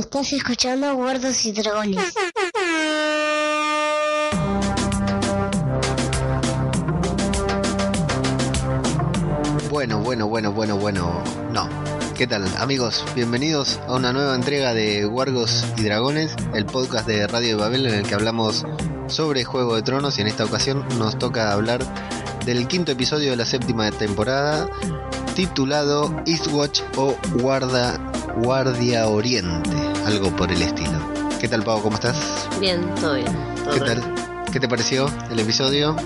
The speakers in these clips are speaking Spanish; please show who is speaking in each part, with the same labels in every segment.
Speaker 1: Estás escuchando Guardos y Dragones.
Speaker 2: Bueno, bueno, bueno, bueno, bueno. No. ¿Qué tal, amigos? Bienvenidos a una nueva entrega de Wargos y Dragones, el podcast de Radio de Babel en el que hablamos sobre Juego de Tronos y en esta ocasión nos toca hablar del quinto episodio de la séptima temporada titulado Eastwatch o Guarda, Guardia Oriente, algo por el estilo. ¿Qué tal, Pau? ¿Cómo estás?
Speaker 3: Bien, todo bien. todo
Speaker 2: ¿Qué
Speaker 3: bien.
Speaker 2: tal? ¿Qué te pareció el episodio?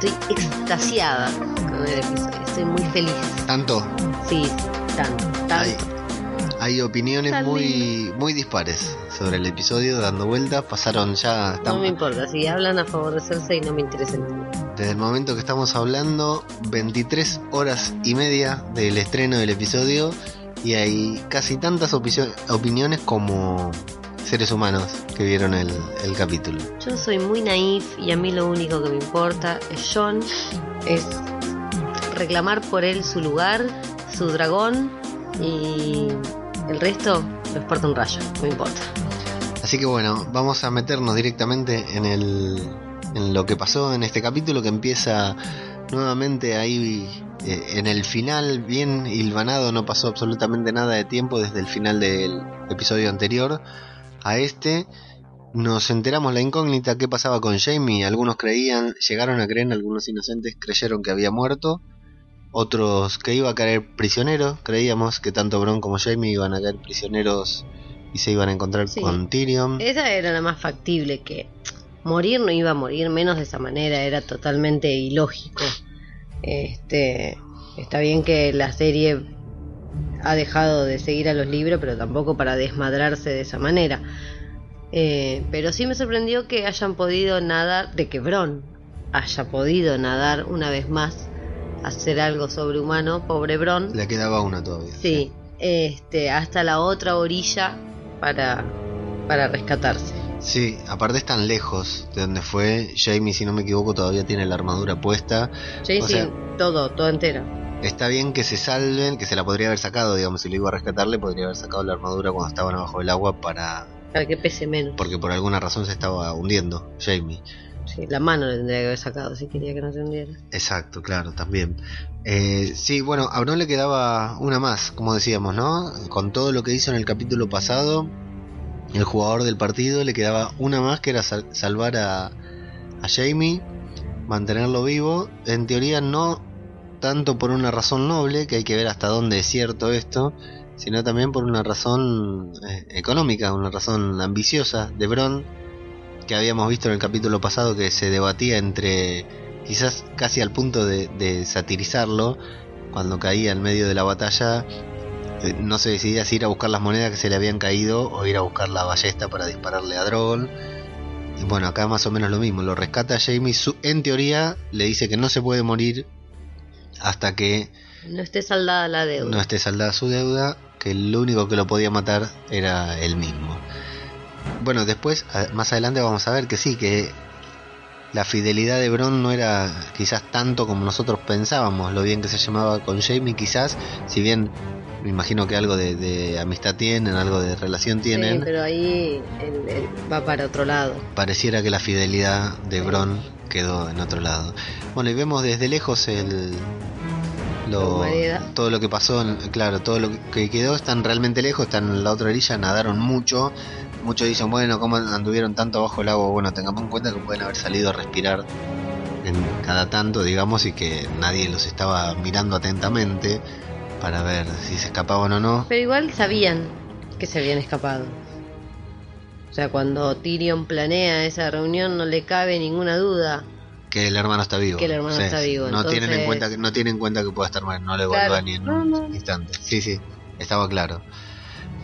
Speaker 3: Estoy extasiada con el episodio. Estoy muy feliz.
Speaker 2: ¿Tanto?
Speaker 3: Sí, tanto, tanto.
Speaker 2: Hay, hay opiniones muy, muy dispares sobre el episodio, dando vueltas. Pasaron ya,
Speaker 3: No me importa. Si hablan a favor de Cersei, no me interesa tema.
Speaker 2: desde el momento que estamos hablando, 23 horas y media del estreno del episodio. Y hay casi tantas opi- opiniones como seres humanos que vieron el, el capítulo.
Speaker 3: Yo soy muy naif y a mí lo único que me importa es John. Es reclamar por él su lugar, su dragón y el resto lo exporta un rayo. No me importa.
Speaker 2: Así que bueno, vamos a meternos directamente en, el, en lo que pasó en este capítulo que empieza nuevamente ahí en el final, bien hilvanado, no pasó absolutamente nada de tiempo desde el final del episodio anterior a este. Nos enteramos la incógnita qué pasaba con Jamie. Algunos creían, llegaron a creer, algunos inocentes creyeron que había muerto. Otros que iba a caer prisionero. Creíamos que tanto Bron como Jamie iban a caer prisioneros y se iban a encontrar
Speaker 3: Sí.
Speaker 2: con Tyrion.
Speaker 3: Esa era la más factible, que morir no iba a morir menos de esa manera, era totalmente ilógico. Este, está bien que la serie ha dejado de seguir a los libros, pero tampoco para desmadrarse de esa manera. Eh, pero sí me sorprendió que hayan podido nadar, de que Bron haya podido nadar una vez más, hacer algo sobrehumano, pobre Bron.
Speaker 2: Le quedaba una todavía.
Speaker 3: Sí, este, hasta la otra orilla para, para rescatarse.
Speaker 2: Sí, aparte están lejos de donde fue. Jamie, si no me equivoco, todavía tiene la armadura puesta.
Speaker 3: Sí,
Speaker 2: O
Speaker 3: sí,
Speaker 2: sea-
Speaker 3: todo, todo entero.
Speaker 2: Está bien que se salven, que se la podría haber sacado, digamos, si lo iba a rescatar, le podría haber sacado la armadura cuando estaban abajo del agua para.
Speaker 3: Para que pese menos.
Speaker 2: porque por alguna razón se estaba hundiendo, Jamie.
Speaker 3: Sí, la mano le tendría que haber sacado si quería que no se hundiera.
Speaker 2: Exacto, claro, también. Eh, sí, bueno, a Bron le quedaba una más, como decíamos, ¿no? Con todo lo que hizo en el capítulo pasado, el jugador del partido le quedaba una más que era sal- salvar a, a Jamie, mantenerlo vivo. En teoría no tanto por una razón noble, que hay que ver hasta dónde es cierto esto, sino también por una razón eh, económica, una razón ambiciosa de Bron, que habíamos visto en el capítulo pasado que se debatía entre quizás casi al punto de, de satirizarlo, cuando caía en medio de la batalla, no se decidía si ir a buscar las monedas que se le habían caído o ir a buscar la ballesta para dispararle a Drogon. Y bueno, acá más o menos lo mismo, lo rescata a Jamie, su- en teoría le dice que no se puede morir hasta que
Speaker 3: No esté saldada la deuda.
Speaker 2: no esté saldada su deuda, que lo único que lo podía matar era él mismo. Bueno, después, más adelante vamos a ver que sí, que la fidelidad de Bron no era quizás tanto como nosotros pensábamos, lo bien que se llamaba con Jamie quizás, si bien me imagino que algo de, de amistad tienen, algo de relación
Speaker 3: Sí,
Speaker 2: tienen,
Speaker 3: pero ahí va para otro lado.
Speaker 2: pareciera que la fidelidad de Bron quedó en otro lado. Bueno, y vemos desde lejos el lo, todo lo que pasó, en- claro, todo lo que quedó están realmente lejos, están en la otra orilla, nadaron mucho. Muchos dicen, bueno, ¿cómo anduvieron tanto bajo el agua? Bueno, tengamos en cuenta que pueden haber salido a respirar en cada tanto, digamos, y que nadie los estaba mirando atentamente para ver si se escapaban o no.
Speaker 3: Pero igual sabían que se habían escapado. O sea, cuando Tyrion planea esa reunión no le cabe ninguna duda.
Speaker 2: Que el hermano está vivo.
Speaker 3: Que el hermano está vivo,
Speaker 2: No tienen en cuenta que no tienen en cuenta que pueda estar mal, no le
Speaker 3: Claro.
Speaker 2: vuelva ni en
Speaker 3: No,
Speaker 2: un
Speaker 3: no.
Speaker 2: instante. Sí, sí, estaba claro.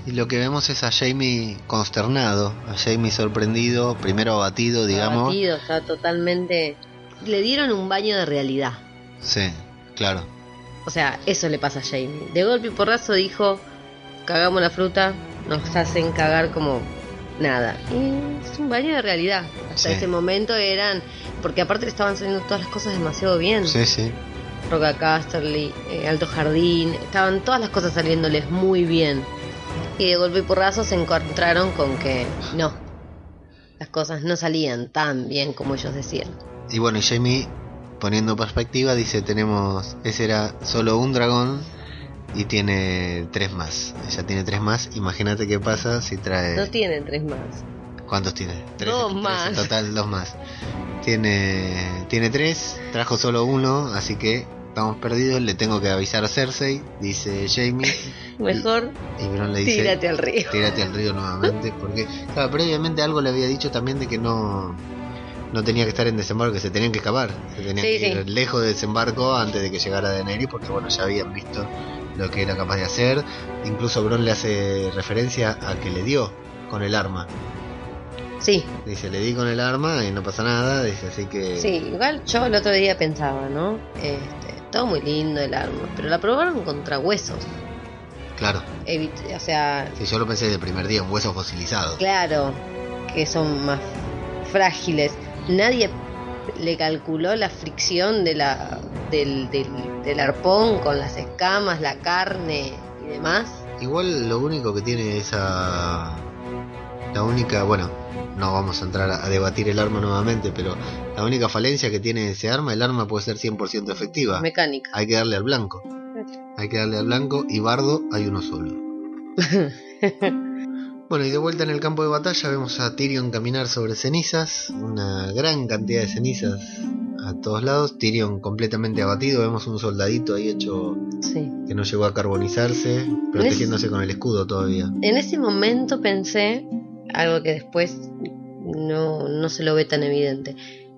Speaker 2: Y lo que vemos es a Jamie consternado, a Jamie sorprendido, primero abatido, digamos.
Speaker 3: Abatido, está totalmente... Le dieron un baño de realidad.
Speaker 2: Sí, claro.
Speaker 3: O sea, eso le pasa a Jamie. De golpe y porrazo dijo, cagamos la fruta, nos hacen cagar como nada. Y es un baño de realidad. Hasta
Speaker 2: Sí.
Speaker 3: ese momento eran... Porque aparte le estaban saliendo todas las cosas demasiado bien.
Speaker 2: Sí, sí.
Speaker 3: Roca Casterly, eh, Alto Jardín, estaban todas las cosas saliéndoles muy bien. Y de golpe y porrazo se encontraron con que no, las cosas no salían tan bien como ellos decían.
Speaker 2: Y bueno, y Jamie, poniendo perspectiva, dice, tenemos, ese era solo un dragón y tiene tres más. Ella tiene tres más, imagínate qué pasa si trae...
Speaker 3: No tienen tres más.
Speaker 2: ¿Cuántos tiene? Tres,
Speaker 3: Dos
Speaker 2: tres
Speaker 3: más.
Speaker 2: En total, dos más. Tiene, tiene tres, trajo solo uno, así que estamos perdidos. Le tengo que avisar a Cersei, dice Jamie.
Speaker 3: Mejor
Speaker 2: Y Bron le dice:
Speaker 3: tírate al río.
Speaker 2: Tírate al río nuevamente. Porque, claro, previamente algo le había dicho también de que no. No tenía que estar en desembarco, que se tenían que escapar. Se tenían
Speaker 3: Sí,
Speaker 2: que ir
Speaker 3: sí.
Speaker 2: lejos de desembarco antes de que llegara Daenerys, porque bueno, ya habían visto lo que era capaz de hacer. Incluso Bron le hace referencia a que le dio con el arma.
Speaker 3: Sí,
Speaker 2: Dice, le di con el arma y no pasa nada. Dice, así que.
Speaker 3: sí, igual yo el otro día pensaba, ¿no? Este, todo muy lindo el arma, pero la probaron contra huesos.
Speaker 2: Claro.
Speaker 3: Evit- o sea,
Speaker 2: Si yo lo pensé del primer día, un hueso fosilizado.
Speaker 3: claro, que son más frágiles. Nadie le calculó la fricción de la, del, del, del arpón con las escamas, la carne y demás.
Speaker 2: Igual lo único que tiene esa... La única, bueno, no vamos a entrar a, debatir el arma nuevamente, pero la única falencia que tiene ese arma, el arma puede ser 100% efectiva.
Speaker 3: Mecánica.
Speaker 2: Hay que darle al blanco. Hay que darle al blanco y bardo hay uno solo. Bueno, y de vuelta en el campo de batalla vemos a Tyrion caminar sobre cenizas, una gran cantidad de cenizas a todos lados. Tyrion completamente abatido, vemos un soldadito ahí hecho
Speaker 3: Sí.
Speaker 2: que no llegó a carbonizarse, protegiéndose con el escudo todavía.
Speaker 3: En ese momento pensé, algo que después no, no se lo ve tan evidente,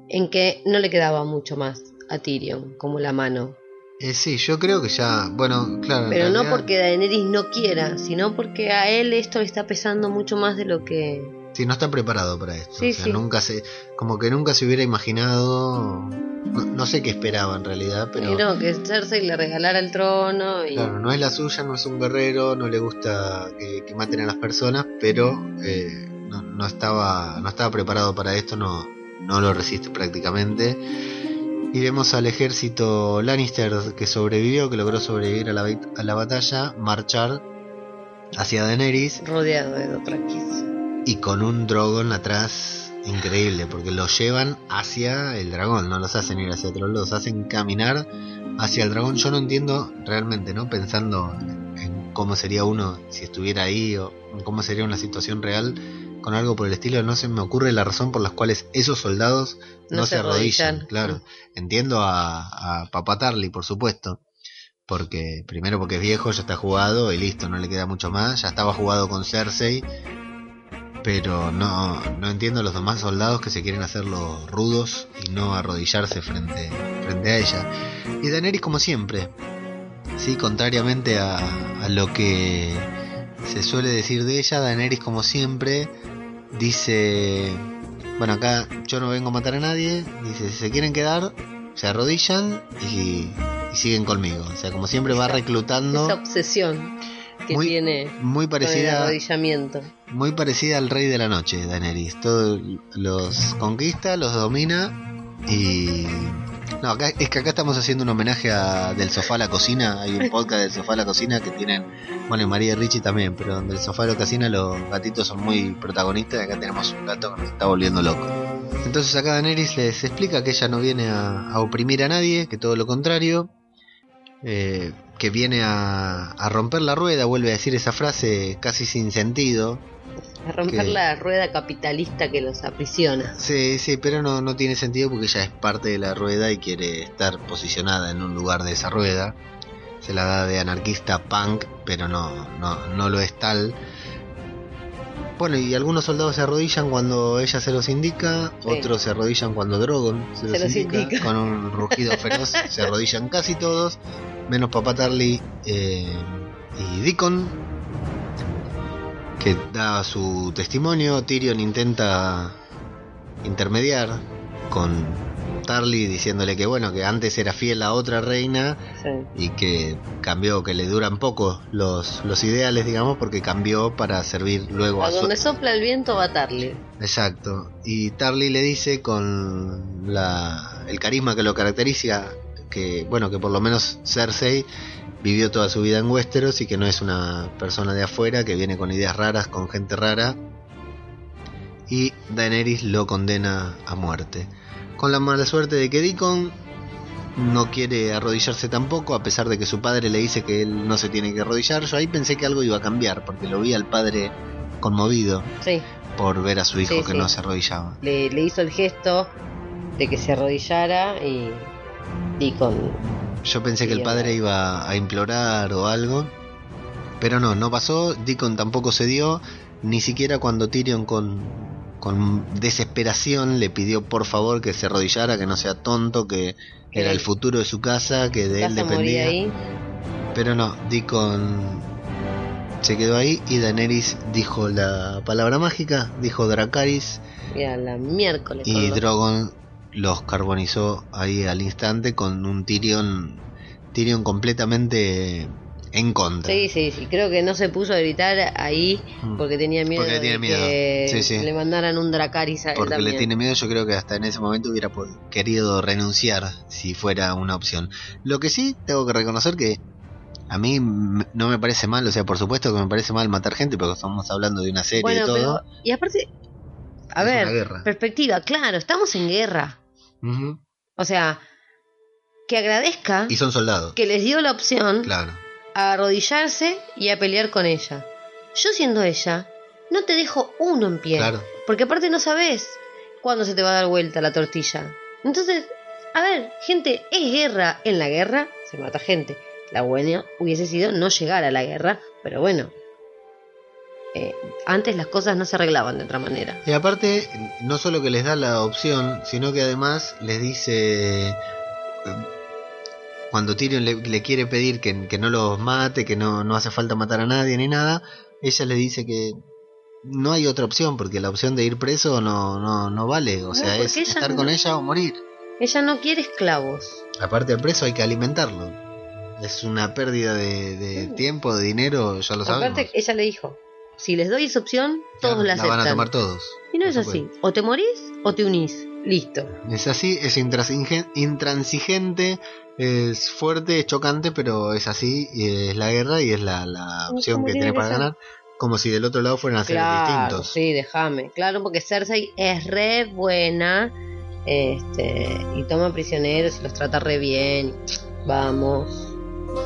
Speaker 3: en que no le quedaba mucho más a Tyrion, como la mano.
Speaker 2: Eh, sí, yo creo que ya, bueno, claro.
Speaker 3: Pero no porque Daenerys no quiera, sino porque a él esto le está pesando mucho más de lo que...
Speaker 2: Sí, no está preparado para esto.
Speaker 3: Sí,
Speaker 2: o sea,
Speaker 3: sí.
Speaker 2: nunca se, como que nunca se hubiera imaginado, no, no sé qué esperaba en realidad, pero
Speaker 3: Y no, que Cersei le regalara el trono y...
Speaker 2: claro, no es la suya, no es un guerrero, no le gusta que, que maten a las personas, pero eh, no, no estaba, no estaba preparado para esto, no, no lo resiste prácticamente. Y vemos al ejército Lannister que sobrevivió, que logró sobrevivir a la, a la batalla, marchar hacia Daenerys
Speaker 3: rodeado de Dothrakis.
Speaker 2: Y con un dragón atrás increíble, porque los llevan hacia el dragón, no los hacen ir hacia otro lado, los hacen caminar hacia el dragón. Yo no entiendo realmente, ¿no? Pensando en cómo sería uno si estuviera ahí o en cómo sería una situación real con algo por el estilo, no se me ocurre la razón por las cuales esos soldados no,
Speaker 3: No
Speaker 2: se arrodillan.
Speaker 3: arrodillan.
Speaker 2: Claro, entiendo a, a Papá Tarly, por supuesto. Porque primero porque es viejo, ya está jugado y listo, no le queda mucho más. Ya estaba jugado con Cersei, pero no, no entiendo a los demás soldados que se quieren hacerlos rudos y no arrodillarse frente, frente a ella. Y Daenerys como siempre, sí, contrariamente a, a lo que se suele decir de ella, Daenerys como siempre dice, bueno acá yo no vengo a matar a nadie, dice si se quieren quedar, se arrodillan y, y siguen conmigo. O sea, como siempre va reclutando
Speaker 3: Esa obsesión que
Speaker 2: Muy
Speaker 3: tiene
Speaker 2: muy
Speaker 3: con el
Speaker 2: parecida
Speaker 3: arrodillamiento.
Speaker 2: muy parecida al rey de la noche, Daenerys. Todos los conquista, los domina y... No, acá, es que acá estamos haciendo un homenaje a Del Sofá a la Cocina. Hay un podcast del Sofá a la Cocina que tienen, bueno, y María y Richie también, pero del Sofá a la Cocina los gatitos son muy protagonistas y acá tenemos un gato que nos está volviendo loco. Entonces acá Daenerys les explica que ella no viene a, a oprimir a nadie, que todo lo contrario, eh, que viene a, a romper la rueda, vuelve a decir esa frase casi sin sentido,
Speaker 3: A romper
Speaker 2: que-
Speaker 3: la rueda capitalista que los aprisiona.
Speaker 2: Sí, sí, pero no, no tiene sentido porque ella es parte de la rueda y quiere estar posicionada en un lugar de esa rueda. Se la da de anarquista punk, pero no, no, no lo es tal. Bueno, y algunos soldados se arrodillan cuando ella se los indica,
Speaker 3: Sí.
Speaker 2: otros se arrodillan cuando Drogon se, los,
Speaker 3: los
Speaker 2: indica,
Speaker 3: indica.
Speaker 2: con un rugido feroz, se arrodillan casi todos, menos Papá Tarly eh, y Deacon, que da su testimonio. Tyrion intenta intermediar con Tarly diciéndole que bueno, que antes era fiel a otra reina
Speaker 3: Sí.
Speaker 2: y que cambió, que le duran poco los, los ideales, digamos, porque cambió para servir luego
Speaker 3: A
Speaker 2: a
Speaker 3: donde sopla el viento va a atarle.
Speaker 2: Exacto. Y Tarly le dice con la, el carisma que lo caracteriza, que bueno, que por lo menos Cersei vivió toda su vida en Westeros y que no es una persona de afuera, que viene con ideas raras, con gente rara. Y Daenerys lo condena a muerte. Con la mala suerte de que Deacon no quiere arrodillarse tampoco, a pesar de que su padre le dice que él no se tiene que arrodillar. Yo ahí pensé que algo iba a cambiar, porque lo vi al padre conmovido
Speaker 3: Sí,
Speaker 2: por ver a su hijo
Speaker 3: Sí,
Speaker 2: que
Speaker 3: sí.
Speaker 2: no se arrodillaba.
Speaker 3: le, le hizo el gesto de que se arrodillara y, y con...
Speaker 2: Yo pensé que el padre iba a implorar o algo, pero no, no pasó. Deacon tampoco se dio, ni siquiera cuando Tyrion con, con desesperación le pidió por favor que se arrodillara, que no sea tonto, que era el futuro de su casa, que de él dependía.
Speaker 3: ahí.
Speaker 2: Pero no, Deacon se quedó ahí y Daenerys dijo la palabra mágica, dijo Dracarys
Speaker 3: Y a la miércoles.
Speaker 2: y Drogon los carbonizó ahí al instante con un Tyrion, Tyrion completamente en contra.
Speaker 3: Sí, sí, sí. Creo que no se puso a gritar ahí
Speaker 2: Mm.
Speaker 3: porque tenía miedo
Speaker 2: Porque tiene
Speaker 3: de
Speaker 2: miedo.
Speaker 3: que
Speaker 2: Sí, sí.
Speaker 3: le mandaran un Dracaris a él
Speaker 2: Porque le tiene miedo, yo creo que hasta en ese momento hubiera querido renunciar si fuera una opción. Lo que sí tengo que reconocer que a mí no me parece mal, o sea, por supuesto que me parece mal matar gente, porque estamos hablando de una serie
Speaker 3: Bueno,
Speaker 2: y todo.
Speaker 3: pero... Y aparte... A
Speaker 2: Es
Speaker 3: ver, perspectiva, claro, estamos en guerra.
Speaker 2: Ujú.
Speaker 3: O sea, que agradezca
Speaker 2: Y son soldados.
Speaker 3: que les dio la opción
Speaker 2: Claro.
Speaker 3: A arrodillarse y a pelear con ella. Yo siendo ella, no te dejo uno en pie.
Speaker 2: Claro.
Speaker 3: Porque aparte no sabes cuándo se te va a dar vuelta la tortilla. Entonces, a ver, gente, es guerra. En la guerra se mata gente. La buena hubiese sido no llegar a la guerra, pero bueno. eh, antes las cosas no se arreglaban de otra manera.
Speaker 2: Y aparte, no solo que les da la opción, sino que además les dice, cuando Tyrion le, le quiere pedir que, que no los mate, que no, no hace falta matar a nadie ni nada, ella le dice que no hay otra opción, porque la opción de ir preso no, no, no vale, o
Speaker 3: No,
Speaker 2: sea, es estar
Speaker 3: no-
Speaker 2: con ella o morir.
Speaker 3: Ella no quiere esclavos.
Speaker 2: Aparte al preso hay que alimentarlo. Es una pérdida de, de
Speaker 3: Sí.
Speaker 2: tiempo, de dinero, ya lo sabemos.
Speaker 3: Aparte, ella le dijo, si les doy esa opción, todos la
Speaker 2: la
Speaker 3: aceptan.
Speaker 2: van a tomar todos.
Speaker 3: y no es así. O te morís o te unís. Listo.
Speaker 2: Es así, es intransigen- intransigente, es fuerte, es chocante, pero es así, y es la guerra y es la, la opción que
Speaker 3: tiene que
Speaker 2: para ganar, como si del otro lado fueran a ser
Speaker 3: Claro,
Speaker 2: distintos.
Speaker 3: sí, déjame. Claro, porque Cersei es re buena este, y toma prisioneros y los trata re bien. Vamos.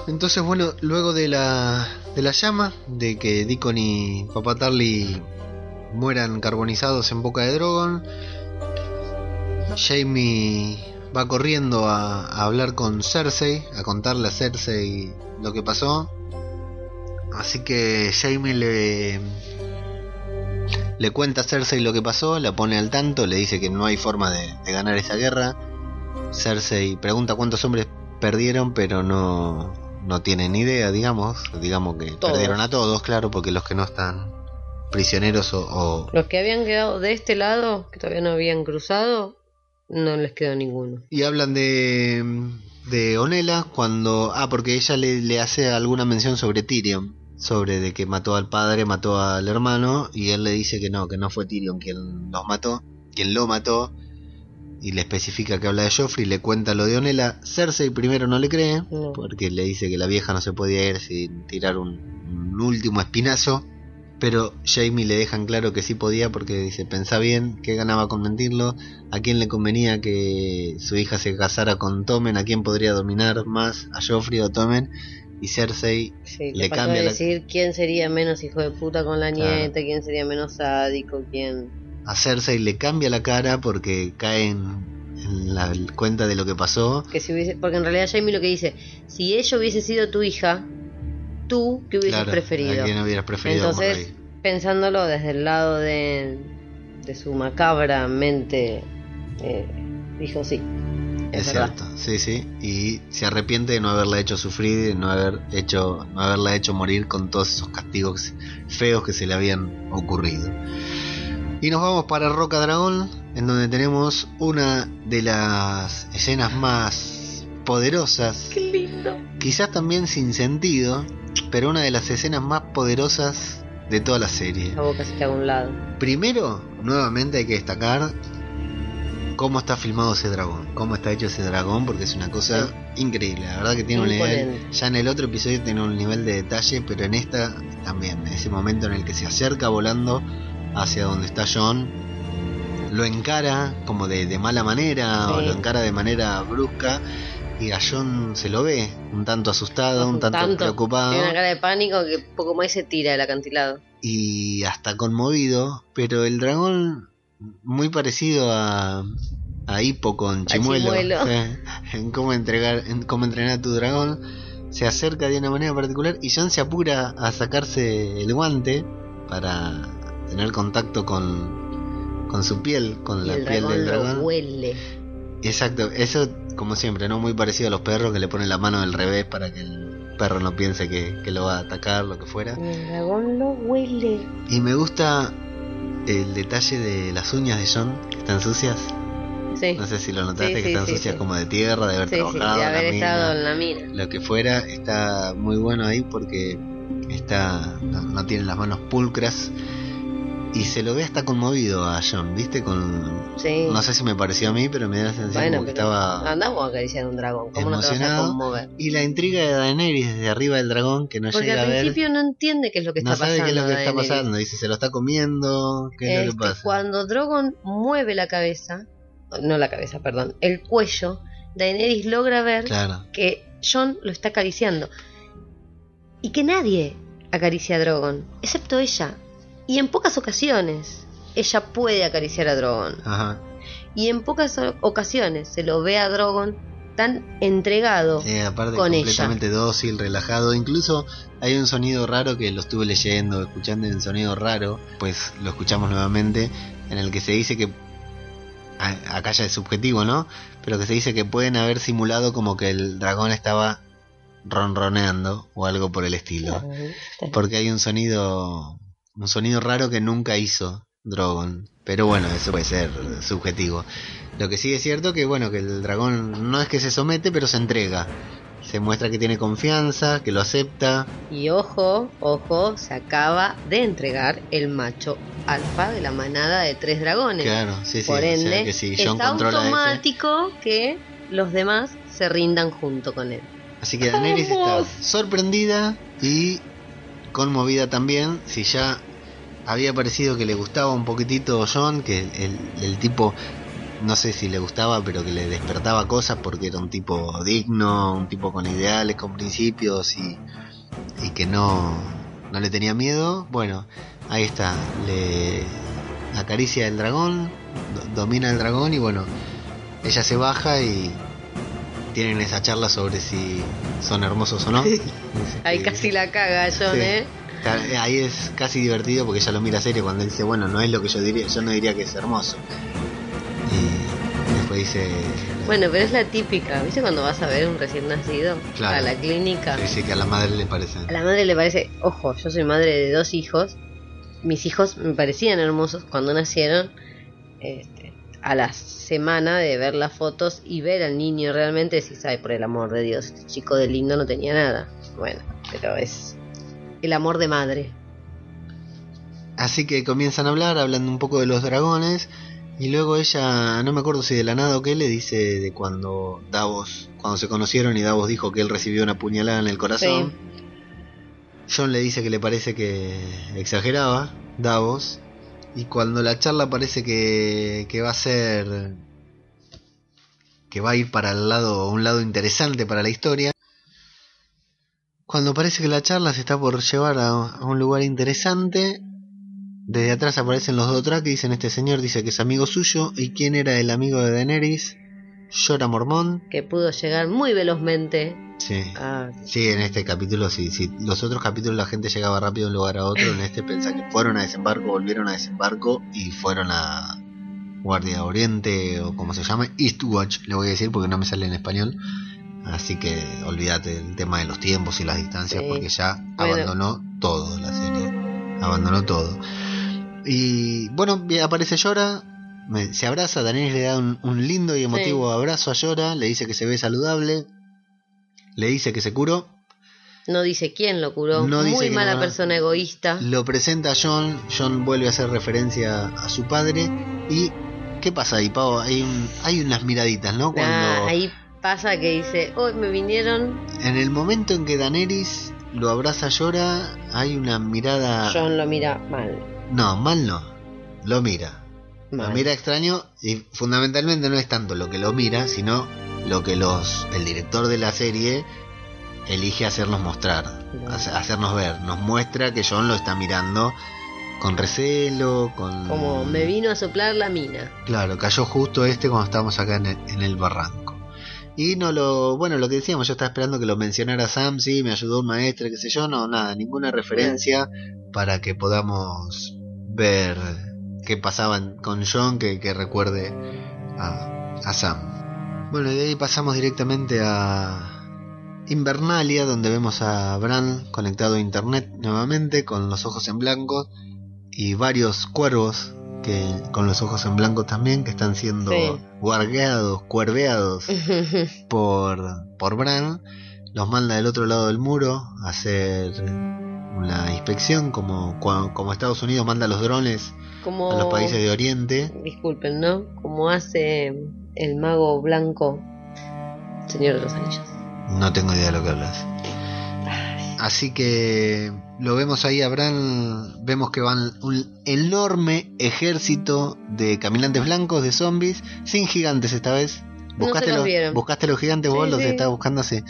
Speaker 2: Entonces, bueno, luego de la, de la llama, de que Deacon y Papá Tarly mueran carbonizados en boca de Drogon, Jamie va corriendo a, a hablar con Cersei, a contarle a Cersei lo que pasó. Así que Jamie le, le cuenta a Cersei lo que pasó, la pone al tanto, le dice que no hay forma de, de ganar esa guerra. Cersei pregunta cuántos hombres perdieron, pero no, no tienen ni idea, digamos. Digamos que
Speaker 3: Todos.
Speaker 2: perdieron a todos, claro, porque los que no están prisioneros o, o-
Speaker 3: Los que habían quedado de este lado, que todavía no habían cruzado, no les quedó ninguno.
Speaker 2: Y hablan de, de Onela cuando... Ah, porque ella le, le hace alguna mención sobre Tyrion. Sobre de que mató al padre, mató al hermano. Y él le dice que no, que no fue Tyrion quien los mató. Quien lo mató. Y le especifica que habla de Joffrey. Le cuenta lo de Onela. Cersei primero no le cree.
Speaker 3: No.
Speaker 2: Porque le dice que la vieja no se podía ir sin tirar un, un último espinazo. Pero Jamie le dejan claro que sí podía porque dice, pensá bien, ¿qué ganaba con mentirlo? ¿A quién le convenía que su hija se casara con Tommen? ¿A quién podría dominar más? ¿A Joffrey o Tommen? Y Cersei
Speaker 3: Sí,
Speaker 2: Le cambia la-
Speaker 3: decir quién sería menos hijo de puta con la
Speaker 2: Claro.
Speaker 3: nieta, quién sería menos sádico, quién...
Speaker 2: a Cersei le cambia la cara porque cae en, en la cuenta de lo que pasó.
Speaker 3: Que si hubiese... Porque en realidad Jamie lo que dice, si ella hubiese sido tu hija, tú, ¿qué hubieses
Speaker 2: Claro,
Speaker 3: preferido?
Speaker 2: ¿A quién hubieras preferido
Speaker 3: Entonces, pensándolo desde el lado de, de su macabra mente, eh, dijo sí. Es,
Speaker 2: cierto, sí, sí. Y se arrepiente de no haberla hecho sufrir, de no haber hecho, no haberla hecho morir con todos esos castigos feos que se le habían ocurrido. Y nos vamos para Roca Dragón, en donde tenemos una de las escenas más poderosas,
Speaker 3: Qué lindo.
Speaker 2: quizás también sin sentido, pero una de las escenas más poderosas de toda la serie.
Speaker 3: La boca se a un lado.
Speaker 2: Primero, nuevamente hay que destacar cómo está filmado ese dragón, cómo está hecho ese dragón, porque es una cosa increíble. La verdad que tiene un nivel. Ya en el otro episodio tiene un nivel de detalle, pero en esta también. Ese momento en el que se acerca volando hacia donde está John, lo encara como de, de mala manera, o lo encara de manera brusca, y a John se lo ve un tanto asustado, un tanto, preocupado.
Speaker 3: Tiene una cara de pánico que poco más se tira del acantilado.
Speaker 2: y hasta conmovido, pero el dragón muy parecido a, a Hippo con Chimuelo,
Speaker 3: Chimuelo.
Speaker 2: eh, en cómo entregar, en cómo entrenar a tu dragón, se acerca de una manera particular y John se apura a sacarse el guante para tener contacto con, con su piel, con
Speaker 3: Y
Speaker 2: la
Speaker 3: el
Speaker 2: piel
Speaker 3: dragón
Speaker 2: del
Speaker 3: lo
Speaker 2: dragón.
Speaker 3: huele.
Speaker 2: Exacto, eso como siempre, ¿no? Muy parecido a los perros que le ponen la mano del revés para que el perro no piense que, que lo va a atacar, lo que fuera.
Speaker 3: El dragón lo huele.
Speaker 2: Y me gusta el detalle de las uñas de John, que están sucias.
Speaker 3: Sí.
Speaker 2: No sé si lo notaste,
Speaker 3: Sí,
Speaker 2: que
Speaker 3: sí,
Speaker 2: están sucias como de tierra, de haber trabajado.
Speaker 3: de
Speaker 2: la
Speaker 3: haber
Speaker 2: mina,
Speaker 3: estado en la mina.
Speaker 2: Lo que fuera, está muy bueno ahí porque está no, no tiene las manos pulcras. Y se lo ve hasta conmovido a John, ¿viste? Con,
Speaker 3: Sí.
Speaker 2: No sé si me pareció a mí, pero me da la sensación
Speaker 3: bueno,
Speaker 2: como que estaba...
Speaker 3: andamos a acariciar un dragón. ¿Cómo no te vas a
Speaker 2: emocionado.
Speaker 3: conmover?
Speaker 2: Y la intriga de Daenerys desde arriba del dragón, que no
Speaker 3: Porque
Speaker 2: llega
Speaker 3: al
Speaker 2: a ver...
Speaker 3: principio no entiende qué es lo que
Speaker 2: no
Speaker 3: está
Speaker 2: sabe
Speaker 3: pasando.
Speaker 2: qué es lo que está pasando. Dice, se lo está comiendo, ¿qué es lo que pasa?
Speaker 3: Cuando Drogon mueve la cabeza, no la cabeza, perdón, el cuello, Daenerys logra ver
Speaker 2: Claro.
Speaker 3: que Jon lo está acariciando. Y que nadie acaricia a Drogon, excepto ella. Y en pocas ocasiones ella puede acariciar a Drogon.
Speaker 2: Ajá.
Speaker 3: Y en pocas ocasiones se lo ve a Drogon tan entregado.
Speaker 2: Sí, aparte
Speaker 3: con
Speaker 2: completamente dócil, relajado. Incluso hay un sonido raro que lo estuve leyendo, escuchando un sonido raro, pues lo escuchamos nuevamente, en el que se dice que a- acá ya es subjetivo, ¿no? Pero que se dice que pueden haber simulado como que el dragón estaba ronroneando o algo por el estilo. Porque hay un sonido un sonido raro que nunca hizo Drogon. Pero bueno, eso puede ser subjetivo. Lo que sí es cierto que bueno, que el dragón no es que se somete, pero se entrega. Se muestra que tiene confianza, que lo acepta.
Speaker 3: Y ojo, ojo, se acaba de entregar el macho alfa de la manada de tres dragones.
Speaker 2: Claro, sí, sí.
Speaker 3: Por
Speaker 2: o sea
Speaker 3: ende,
Speaker 2: que si ese-
Speaker 3: automático que los demás se rindan junto con él.
Speaker 2: Así que Daenerys está sorprendida y conmovida también. Si ya había parecido que le gustaba un poquitito John, que el, el tipo, no sé si le gustaba, pero que le despertaba cosas porque era un tipo digno, un tipo con ideales, con principios y, y que no, no le tenía miedo. Bueno, ahí está, le acaricia el dragón, do- domina el dragón y bueno, ella se baja y tienen esa charla sobre si son hermosos o no.
Speaker 3: Ahí casi la caga John,
Speaker 2: Sí.
Speaker 3: ¿eh?
Speaker 2: Ahí es casi divertido porque ella lo mira serio cuando él dice, bueno, no es lo que yo diría, yo no diría que es hermoso. Y después dice,
Speaker 3: Bueno, pero es la típica, ¿viste cuando vas a ver un recién nacido
Speaker 2: Claro.
Speaker 3: a la clínica?
Speaker 2: sí, sí, que a la madre le parece.
Speaker 3: A la madre le parece, ojo, yo soy madre de dos hijos, mis hijos me parecían hermosos cuando nacieron, este, a la semana de ver las fotos y ver al niño realmente, si sabe, por el amor de Dios, este chico de lindo no tenía nada. Bueno, pero es el amor de madre.
Speaker 2: Así que comienzan a hablar, hablando un poco de los dragones. Y luego ella, no me acuerdo si de la nada o qué, le dice de cuando Davos, cuando se conocieron y Davos dijo que él recibió una puñalada en el corazón. John le dice que le parece que exageraba, Davos. Y cuando la charla parece que, que va a ser. que va a ir para el lado, un lado interesante para la historia. Cuando parece que la charla se está por llevar a, un lugar interesante, desde atrás aparecen los Dothraki y dicen este señor dice que es amigo suyo y quién era el amigo de Daenerys, Llora Mormón.
Speaker 3: Que pudo llegar muy velozmente
Speaker 2: Sí.
Speaker 3: a...
Speaker 2: Sí, en este capítulo sí, sí. Los otros capítulos la gente llegaba rápido de un lugar a otro. En este pensá que fueron a desembarco, volvieron a desembarco y fueron a Guardia Oriente o como se llama, Eastwatch, le voy a decir porque no me sale en español. Así que olvídate del tema de los tiempos y las distancias
Speaker 3: Sí.
Speaker 2: porque ya
Speaker 3: Bueno.
Speaker 2: abandonó todo la serie. Abandonó todo. Y bueno, aparece Llora, me- se abraza, Daniel le da un, un lindo y emotivo abrazo a Llora, le dice que se ve saludable, le dice que se curó,
Speaker 3: No dice quién lo curó.
Speaker 2: No
Speaker 3: muy mala persona egoísta.
Speaker 2: lo presenta a John, John vuelve a hacer referencia a su padre y ¿Qué pasa ahí, Pau? Hay, un- hay unas miraditas, ¿no? Cuando
Speaker 3: Ah, ahí pasa que dice, hoy me vinieron,
Speaker 2: en el momento en que Daenerys lo abraza llora, hay una mirada...
Speaker 3: John lo mira mal.
Speaker 2: No, mal no. Lo mira. Lo mira extraño y fundamentalmente no es tanto lo que lo mira, sino lo que los el director de la serie elige hacernos mostrar, hacernos ver. Nos muestra que John lo está mirando con recelo, con...
Speaker 3: Como me vino a soplar la mina.
Speaker 2: Claro, cayó justo este cuando estábamos acá en el, en el barranco. Y no lo, bueno, lo que decíamos, yo estaba esperando que lo mencionara Sam, sí, me ayudó un maestro, qué sé yo, no, nada, ninguna referencia para que podamos ver qué pasaba con John que, que recuerde a, a Sam. Bueno, y de ahí pasamos directamente a Invernalia, donde vemos a Bran conectado a internet nuevamente, con los ojos en blanco, y varios cuervos que con los ojos en blanco también, que están siendo
Speaker 3: Sí.
Speaker 2: guardeados, cuerveados por, por Bran, los manda del otro lado del muro a hacer una inspección, como, como Estados Unidos manda los drones
Speaker 3: Como...
Speaker 2: a los países de Oriente.
Speaker 3: Disculpen, ¿no? Como hace el mago blanco, Señor de los Anillos.
Speaker 2: No tengo idea de lo que hablas. Así que lo vemos ahí a Bran, vemos que van un enorme ejército de caminantes blancos, de zombies, sin gigantes esta vez.
Speaker 3: No
Speaker 2: ¿Buscaste,
Speaker 3: los
Speaker 2: los,
Speaker 3: vieron.
Speaker 2: buscaste los gigantes vos?
Speaker 3: Sí,
Speaker 2: Los estabas buscando hace...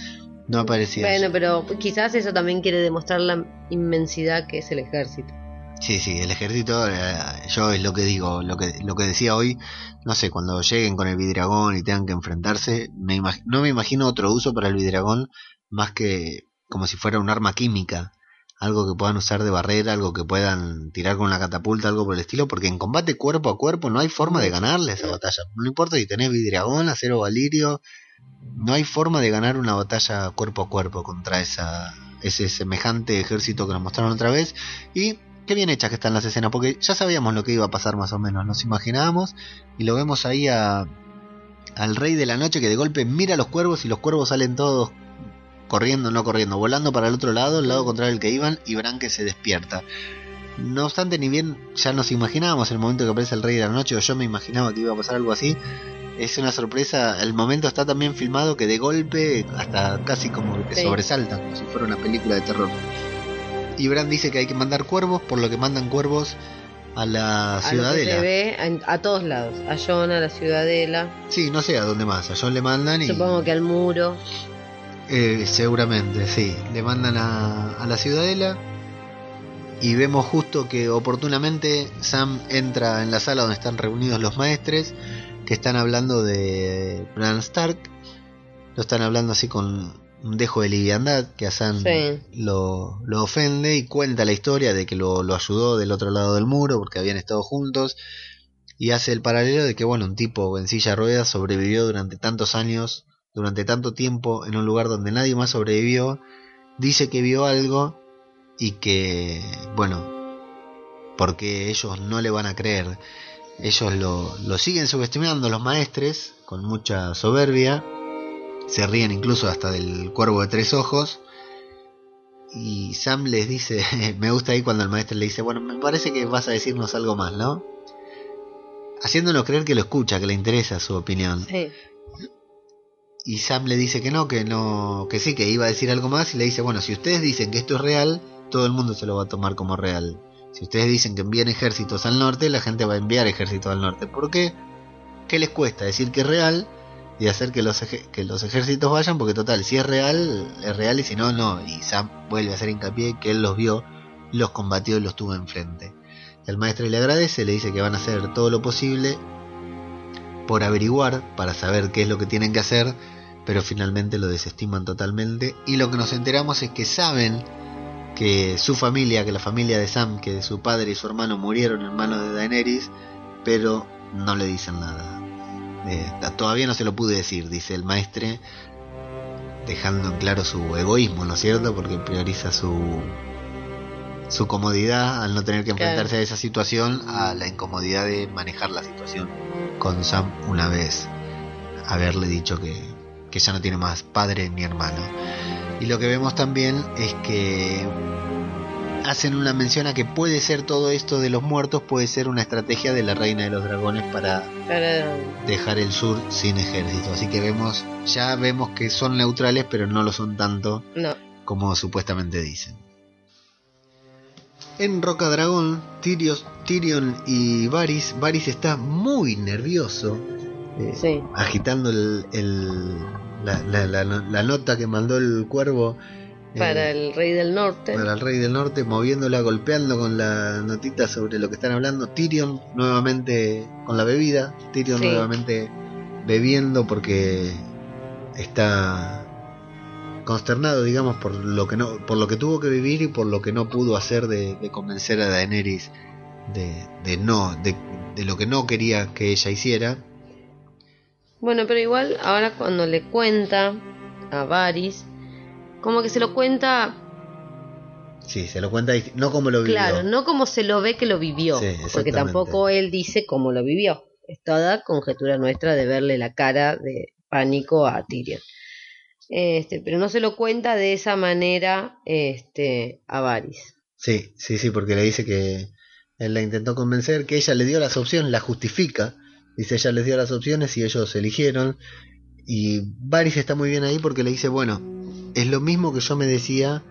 Speaker 2: No aparecía.
Speaker 3: Bueno, pero quizás eso también quiere demostrar la inmensidad que es el ejército.
Speaker 2: Sí, sí, el ejército, eh, yo es lo que digo, lo que, lo que decía hoy, no sé, cuando lleguen con el vidragón y tengan que enfrentarse, me no me imagino otro uso para el vidragón más que como si fuera un arma química, algo que puedan usar de barrera, algo que puedan tirar con una catapulta, algo por el estilo, porque en combate cuerpo a cuerpo no hay forma de ganarle esa batalla, no importa si tenés vidragón, acero valirio, no hay forma de ganar una batalla cuerpo a cuerpo contra esa ese semejante ejército que nos mostraron otra vez y qué bien hechas que están las escenas porque ya sabíamos lo que iba a pasar más o menos nos imaginábamos y lo vemos ahí a al rey de la noche que de golpe mira a los cuervos y los cuervos salen todos corriendo no corriendo volando para el otro lado el lado contrario al que iban y Bran que se despierta no obstante ni bien ya nos imaginábamos el momento que aparece el rey de la noche o yo me imaginaba que iba a pasar algo así es una sorpresa. El momento está también filmado que de golpe hasta casi como que
Speaker 3: Sí.
Speaker 2: sobresalta, como si fuera una película de terror. Y Bran dice que hay que mandar cuervos, por lo que mandan cuervos a la
Speaker 3: A lo que se
Speaker 2: ciudadela.
Speaker 3: ve a, a todos lados. A John, a la ciudadela,
Speaker 2: Sí, no sé a dónde más. A John le mandan y.
Speaker 3: supongo que al muro.
Speaker 2: Eh, seguramente, sí. Le mandan a, a la ciudadela. Y vemos justo que oportunamente Sam entra en la sala donde están reunidos los maestres. Que están hablando de Bran Stark. Lo están hablando así con un dejo de liviandad. Que a Sam
Speaker 3: Sí.
Speaker 2: lo, lo ofende. Y cuenta la historia de que lo, lo ayudó del otro lado del muro. Porque habían estado juntos. Y hace el paralelo de que, bueno, un tipo en silla de ruedas sobrevivió durante tantos años durante tanto tiempo en un lugar donde nadie más sobrevivió, dice que vio algo y que, bueno, porque ellos no le van a creer, ellos lo, lo siguen subestimando los maestres con mucha soberbia, se ríen incluso hasta del cuervo de tres ojos. Y Sam les dice, me gusta ahí cuando el maestro le dice, bueno, me parece que vas a decirnos algo más, ¿no? Haciéndonos creer que lo escucha, que le interesa su opinión.
Speaker 3: Sí.
Speaker 2: Y Sam le dice que no, que no, que sí, que iba a decir algo más y le dice, bueno, si ustedes dicen que esto es real, todo el mundo se lo va a tomar como real. Si ustedes dicen que envían ejércitos al norte, la gente va a enviar ejércitos al norte. ¿Por qué? ¿Qué les cuesta decir que es real y hacer que los, que los ejércitos vayan? Porque total, si es real, es real y si no, no. Y Sam vuelve a hacer hincapié que él los vio, los combatió y los tuvo enfrente. El maestro le agradece, le dice que van a hacer todo lo posible por averiguar, para saber qué es lo que tienen que hacer, pero finalmente lo desestiman totalmente. Y lo que nos enteramos es que saben que su familia, que la familia de Sam, que su padre y su hermano murieron en manos de Daenerys, pero no le dicen nada. Eh, todavía no se lo pude decir, dice el maestre, dejando en claro su egoísmo, ¿no es cierto? Porque prioriza su su comodidad al no tener que enfrentarse a esa situación, a la incomodidad de manejar la situación con Sam una vez haberle dicho que, que ya no tiene más padre ni hermano. Y lo que vemos también es que hacen una mención a que puede ser todo esto de los muertos, puede ser una estrategia de la reina de los dragones para
Speaker 3: Para-
Speaker 2: dejar el sur sin ejército. Así que vemos, ya vemos que son neutrales, pero no lo son tanto
Speaker 3: No.
Speaker 2: como supuestamente dicen. En Roca Dragón, Tyrios- Tyrion y Varys, Varys está muy nervioso, eh,
Speaker 3: Sí.
Speaker 2: agitando el, el- la, la- la- la nota que mandó el cuervo
Speaker 3: Para el rey del norte.
Speaker 2: para el rey del norte, moviéndola, golpeando con la notita sobre lo que están hablando. Tyrion nuevamente con la bebida, Tyrion
Speaker 3: Sí.
Speaker 2: nuevamente bebiendo porque está consternado, digamos, por lo que no, por lo que tuvo que vivir y por lo que no pudo hacer de, de convencer a Daenerys de, de no, de, de lo que no quería que ella hiciera.
Speaker 3: Bueno, pero igual ahora cuando le cuenta a Varys, como que se lo cuenta,
Speaker 2: Sí, se lo cuenta, no como lo vivió.
Speaker 3: claro, no como se lo ve que lo vivió,
Speaker 2: Sí,
Speaker 3: porque tampoco él dice cómo lo vivió. Es toda conjetura nuestra de verle la cara de pánico a Tyrion. Este, pero no se lo cuenta de esa manera este, a Varys.
Speaker 2: Sí, sí, sí, porque le dice que él la intentó convencer, que ella le dio las opciones, la justifica. Dice, ella les dio las opciones y ellos eligieron. Y Varys está muy bien ahí porque le dice, bueno, es lo mismo que yo me decía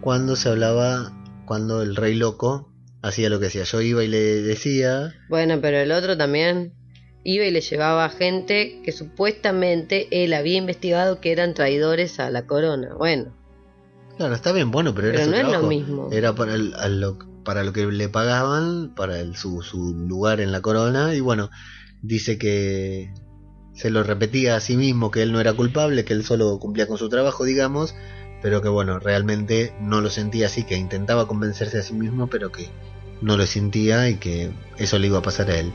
Speaker 2: cuando se hablaba, cuando el rey loco hacía lo que hacía. Yo iba y le decía,
Speaker 3: Bueno, pero el otro también iba y le llevaba a gente que supuestamente él había investigado que eran traidores a la corona. Bueno,
Speaker 2: claro, está bien, bueno, pero era
Speaker 3: pero
Speaker 2: su
Speaker 3: no es lo
Speaker 2: trabajo.
Speaker 3: mismo.
Speaker 2: Era para, el- lo, para lo que le pagaban, para el- su, su lugar en la corona. Y bueno, dice que se lo repetía a sí mismo que él no era culpable, que él solo cumplía con su trabajo, digamos. Pero que bueno, realmente no lo sentía así, que intentaba convencerse a sí mismo, pero que no lo sentía y que eso le iba a pasar a él.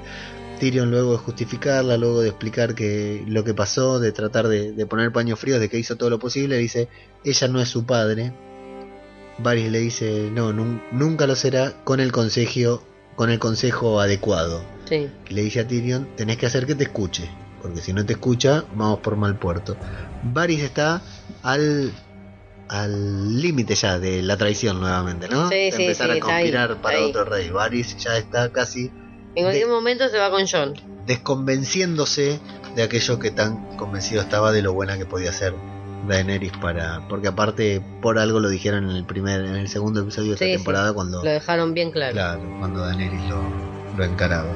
Speaker 2: Tyrion luego de justificarla, luego de explicar que lo que pasó, de tratar de, de poner paños fríos, de que hizo todo lo posible, dice, ella no es su padre, Varys le dice, no, nun- nunca lo será con el consejo, con el consejo adecuado.
Speaker 3: Sí,
Speaker 2: le dice a Tyrion, tenés que hacer que te escuche, porque si no te escucha, vamos por mal puerto. Varys está al al límite ya de la traición nuevamente, ¿no?
Speaker 3: Sí,
Speaker 2: De
Speaker 3: sí,
Speaker 2: empezar
Speaker 3: sí,
Speaker 2: a
Speaker 3: ahí,
Speaker 2: conspirar para
Speaker 3: ahí.
Speaker 2: otro rey. Varys ya está casi
Speaker 3: en cualquier momento se va con John.
Speaker 2: desconvenciéndose de aquello que tan convencido estaba de lo buena que podía ser Daenerys para porque aparte por algo lo dijeron en el primer en el segundo episodio de esta temporada cuando
Speaker 3: Lo dejaron bien claro.
Speaker 2: claro cuando Daenerys lo, lo encaraba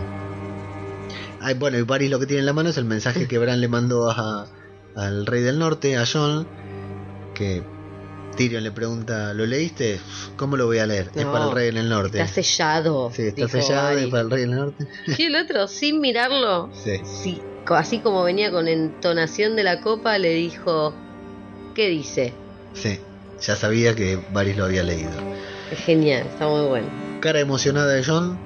Speaker 2: Ay, bueno y Varys lo que tiene en la mano es el mensaje que Bran le mandó a- al rey del norte a Jon que Tyrion le pregunta ¿lo leíste? ¿cómo lo voy a leer? es para el rey en el norte
Speaker 3: Está sellado.
Speaker 2: sí, está sellado
Speaker 3: Varys.
Speaker 2: es para el rey en el norte
Speaker 3: Y el otro, sin mirarlo,
Speaker 2: sí
Speaker 3: así como venía con entonación de la copa, le dijo, ¿qué dice?
Speaker 2: Sí, ya sabía que Varys lo había leído.
Speaker 3: Es genial, está muy bueno.
Speaker 2: Cara emocionada de John.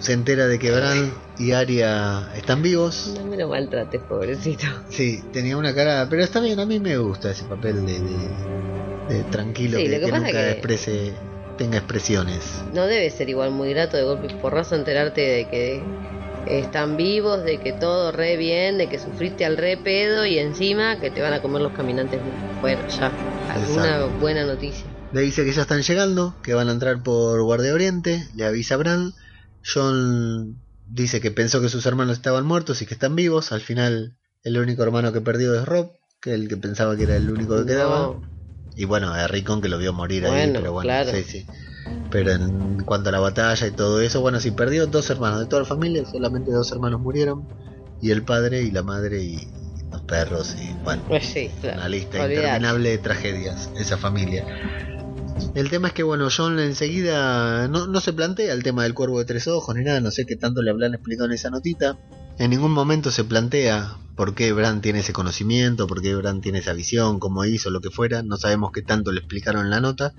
Speaker 2: Se entera de que Bran y Arya están vivos.
Speaker 3: No me lo maltrates, pobrecito.
Speaker 2: Sí, tenía una cara. Pero está bien, a mí me gusta ese papel de, de- de tranquilo
Speaker 3: Sí,
Speaker 2: que,
Speaker 3: lo que
Speaker 2: que
Speaker 3: pasa
Speaker 2: nunca
Speaker 3: que-
Speaker 2: exprese, tenga expresiones.
Speaker 3: No debe ser igual muy grato de golpe y porrazo enterarte de que están vivos, de que todo re bien, de que sufriste al re pedo y encima que te van a comer los caminantes. Bueno, ya, alguna
Speaker 2: Exacto.
Speaker 3: buena noticia.
Speaker 2: Le dice que ya están llegando, que van a entrar por Guardia Oriente. Le avisa a Bran. John dice que pensó que sus hermanos estaban muertos y que están vivos. Al final, el único hermano que perdió es Rob, que el que pensaba que era el único que quedaba.
Speaker 3: No,
Speaker 2: Y bueno, a Rickon que lo vio morir ahí,
Speaker 3: Bueno,
Speaker 2: pero bueno,
Speaker 3: claro.
Speaker 2: sí, sí. Pero en cuanto a la batalla y todo eso, bueno, sí, perdió dos hermanos de toda la familia, solamente dos hermanos murieron, y el padre y la madre y los perros, y bueno,
Speaker 3: pues sí, claro.
Speaker 2: una lista
Speaker 3: Olvidate.
Speaker 2: interminable de tragedias, esa familia. El tema es que, bueno, John enseguida no, no se plantea el tema del cuervo de tres ojos ni nada, no sé qué tanto le habrán explicado en esa notita. En ningún momento se plantea por qué Bran tiene ese conocimiento, por qué Bran tiene esa visión, cómo hizo, lo que fuera. No sabemos qué tanto le explicaron en la nota.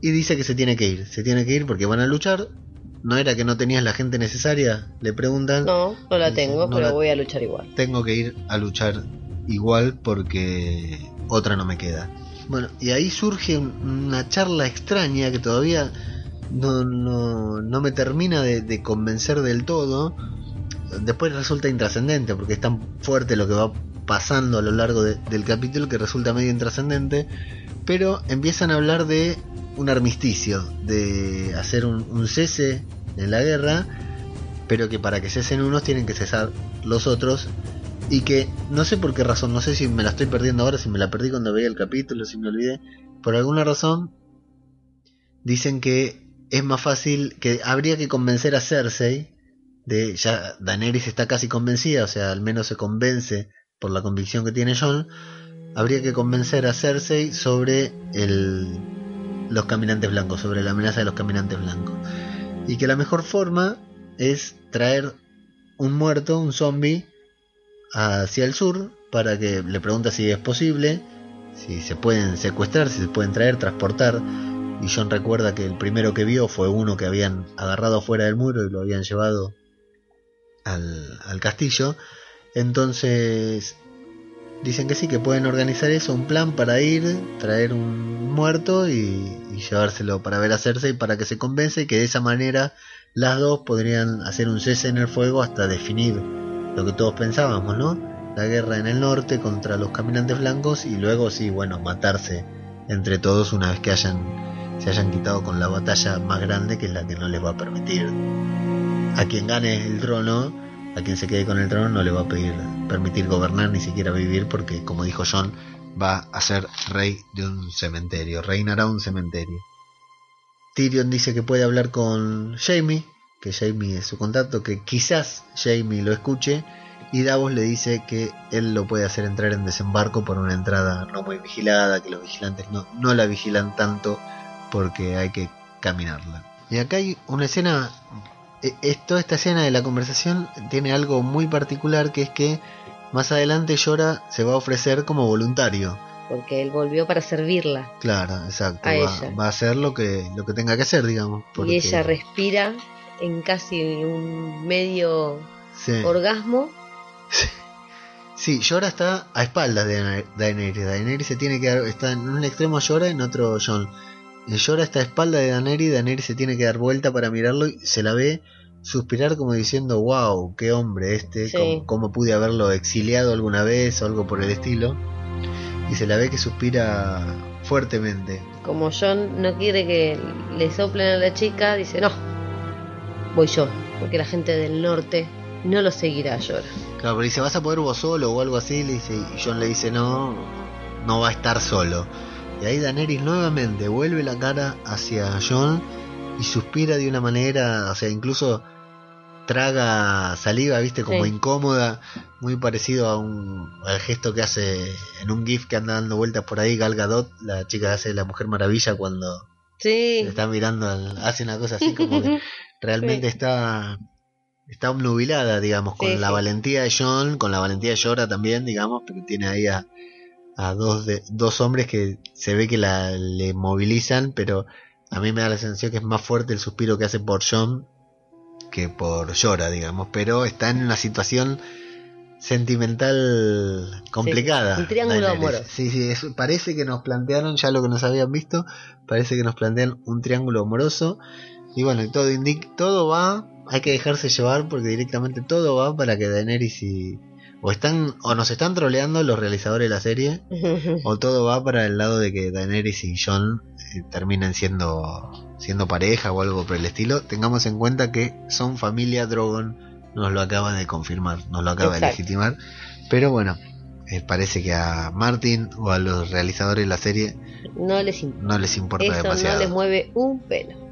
Speaker 2: Y dice que se tiene que ir, se tiene que ir porque van a luchar. ¿No era que no tenías la gente necesaria? Le preguntan.
Speaker 3: No, no la tengo,
Speaker 2: no
Speaker 3: pero
Speaker 2: la-
Speaker 3: voy a luchar igual.
Speaker 2: Tengo que ir a luchar igual porque otra no me queda. Bueno, y ahí surge un- una charla extraña que todavía no, no, no me termina de, convencer del todo. Después resulta intrascendente porque es tan fuerte lo que va pasando a lo largo de- del capítulo que resulta medio intrascendente. pero empiezan a hablar de un armisticio, de hacer un cese en la guerra, pero que para que cesen unos tienen que cesar los otros y que no sé por qué razón, no sé si me la estoy perdiendo ahora, si me la perdí cuando veía el capítulo, si me olvidé, por alguna razón dicen que es más fácil, que habría que convencer a Cersei de ya Daenerys está casi convencida, o sea, al menos se convence por la convicción que tiene John, habría que convencer a Cersei sobre el, los caminantes blancos, sobre la amenaza de los caminantes blancos. Y que la mejor forma es traer un muerto, un zombie, hacia el sur para que le pregunta si es posible, si se pueden secuestrar, si se pueden traer, transportar. Y John recuerda que el primero que vio fue uno que habían agarrado fuera del muro y lo habían llevado al, al castillo. Entonces dicen que sí, que pueden organizar eso, un plan para ir, traer un muerto y, y llevárselo para ver a Cersei para que se convence y que de esa manera las dos podrían hacer un cese en el fuego hasta definir lo que todos pensábamos, ¿no? La guerra en el norte contra los caminantes blancos y luego sí, bueno, matarse entre todos una vez que hayan se hayan quitado con la batalla más grande que es la que no les va a permitir a quien gane el trono, a quien se quede con el trono no le va a pedir permitir gobernar ni siquiera vivir porque como dijo John va a ser rey de un cementerio, reinará un cementerio. Tyrion dice que puede hablar con Jamie, que Jamie es su contacto, que quizás Jamie lo escuche, y Davos le dice que él lo puede hacer entrar en desembarco por una entrada no muy vigilada, que los vigilantes no, no la vigilan tanto porque hay que caminarla. Y acá hay una escena, e- es- toda esta escena de la conversación tiene algo muy particular que es que más adelante Llora se va a ofrecer como voluntario.
Speaker 3: Porque él volvió para servirla.
Speaker 2: Claro, exacto.
Speaker 3: A
Speaker 2: va,
Speaker 3: ella.
Speaker 2: va a hacer lo que, lo que tenga que hacer, digamos. porque-
Speaker 3: Y ella respira en casi un medio
Speaker 2: sí.
Speaker 3: orgasmo.
Speaker 2: Sí, Llora está a espaldas de Daener- Daenerys. Daenerys se tiene que dar, está en un extremo Llora en otro Jon. Y Llora está a espaldas de Daenerys, Daenerys se tiene que dar vuelta para mirarlo y se la ve suspirar como diciendo, wow, qué hombre este,
Speaker 3: Sí.
Speaker 2: cómo, cómo pude haberlo exiliado alguna vez o algo por el estilo. Y se la ve que suspira fuertemente.
Speaker 3: Como John no quiere que le soplen a la chica, dice, no, voy yo, porque la gente del norte no lo seguirá a llorar.
Speaker 2: Claro, pero dice, ¿vas a poder vos solo o algo así? Le dice, y John le dice, no, no va a estar solo. Y ahí Daenerys nuevamente vuelve la cara hacia John y suspira de una manera, o sea, incluso traga saliva, viste, como
Speaker 3: Sí.
Speaker 2: incómoda, muy parecido a un al gesto que hace en un gif que anda dando vueltas por ahí Gal Gadot, la chica que hace la Mujer Maravilla cuando
Speaker 3: Sí,
Speaker 2: le está mirando, hace una cosa así como que realmente
Speaker 3: Sí.
Speaker 2: está está obnubilada, digamos, con
Speaker 3: Sí,
Speaker 2: la
Speaker 3: sí.
Speaker 2: valentía de John, con la valentía de Llora también, digamos, pero tiene ahí a, a dos de, dos hombres que se ve que la le movilizan, pero a mí me da la sensación que es más fuerte el suspiro que hace por John que por Llora, digamos, pero está en una situación sentimental complicada.
Speaker 3: un triángulo amoroso.
Speaker 2: Sí, sí, es- parece que nos plantearon ya lo que nos habían visto, parece que nos plantean un triángulo amoroso y bueno, todo todo va, hay que dejarse llevar porque directamente todo va para que Daenerys y o están o nos están troleando los realizadores de la serie o todo va para el lado de que Daenerys y Jon eh, terminen siendo siendo pareja o algo por el estilo. Tengamos en cuenta que son familia Drogon, nos lo acaba de confirmar, nos lo acaba de legitimar. Pero bueno, eh, parece que a Martin o a los realizadores de la serie
Speaker 3: no les importa.
Speaker 2: no les importa
Speaker 3: Eso
Speaker 2: demasiado.
Speaker 3: no les mueve un pelo.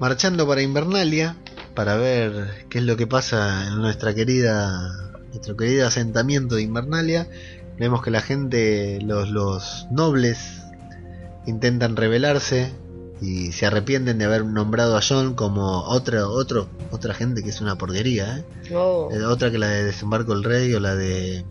Speaker 2: Marchando para Invernalia para ver qué es lo que pasa en nuestra querida nuestro querido asentamiento de Invernalia. Vemos que la gente, los, los nobles, intentan rebelarse y se arrepienten de haber nombrado a John como otra, otro, otra gente que es una porquería, ¿eh?
Speaker 3: No.
Speaker 2: Eh, otra que la de Desembarco del Rey o la de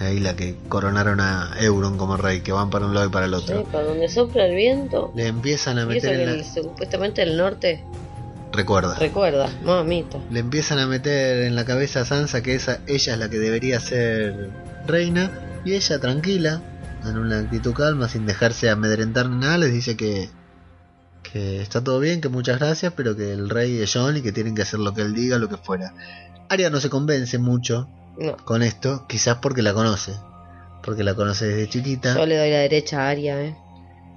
Speaker 2: ahí la que coronaron a Euron como rey, que van para un lado y para el otro.
Speaker 3: Sí, para donde sopla el viento.
Speaker 2: Le empiezan a meter en
Speaker 3: el-
Speaker 2: la...
Speaker 3: supuestamente el norte
Speaker 2: Recuerda.
Speaker 3: recuerda, mamita.
Speaker 2: le empiezan a meter en la cabeza a Sansa que esa, ella es la que debería ser reina y ella tranquila, en una actitud calma, sin dejarse amedrentar ni nada, les dice que, que está todo bien, que muchas gracias, pero que el rey es John y que tienen que hacer lo que él diga, lo que fuera. Arya no se convence mucho
Speaker 3: No,
Speaker 2: con esto, quizás porque la conoce, porque la conoce desde chiquita.
Speaker 3: yo le doy la derecha a Aria, eh.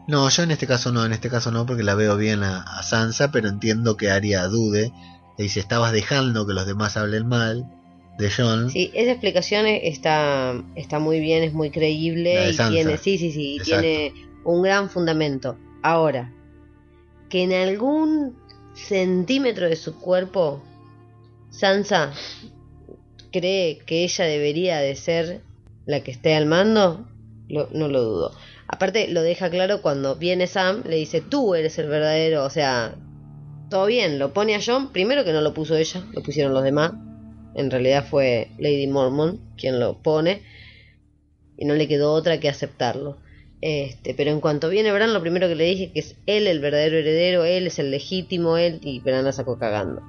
Speaker 2: No, yo en este caso no, en este caso no, porque la veo bien a, a Sansa, pero entiendo que Arya dude. Le dice, estabas dejando que los demás hablen mal de John.
Speaker 3: Sí, esa explicación está, está muy bien, es muy creíble y tiene, sí, sí, sí,
Speaker 2: Exacto.
Speaker 3: tiene un gran fundamento. Ahora, que en algún centímetro de su cuerpo Sansa cree que ella debería de ser la que esté al mando, lo- no lo dudo. Aparte lo deja claro cuando viene Sam, le dice, tú eres el verdadero, o sea, todo bien, lo pone a John, primero que no lo puso ella, lo pusieron los demás, en realidad fue Lady Mormon quien lo pone, y no le quedó otra que aceptarlo. Este, pero en cuanto viene Bran, lo primero que le dije que es él el verdadero heredero, él es el legítimo, él, y Bran la sacó cagando.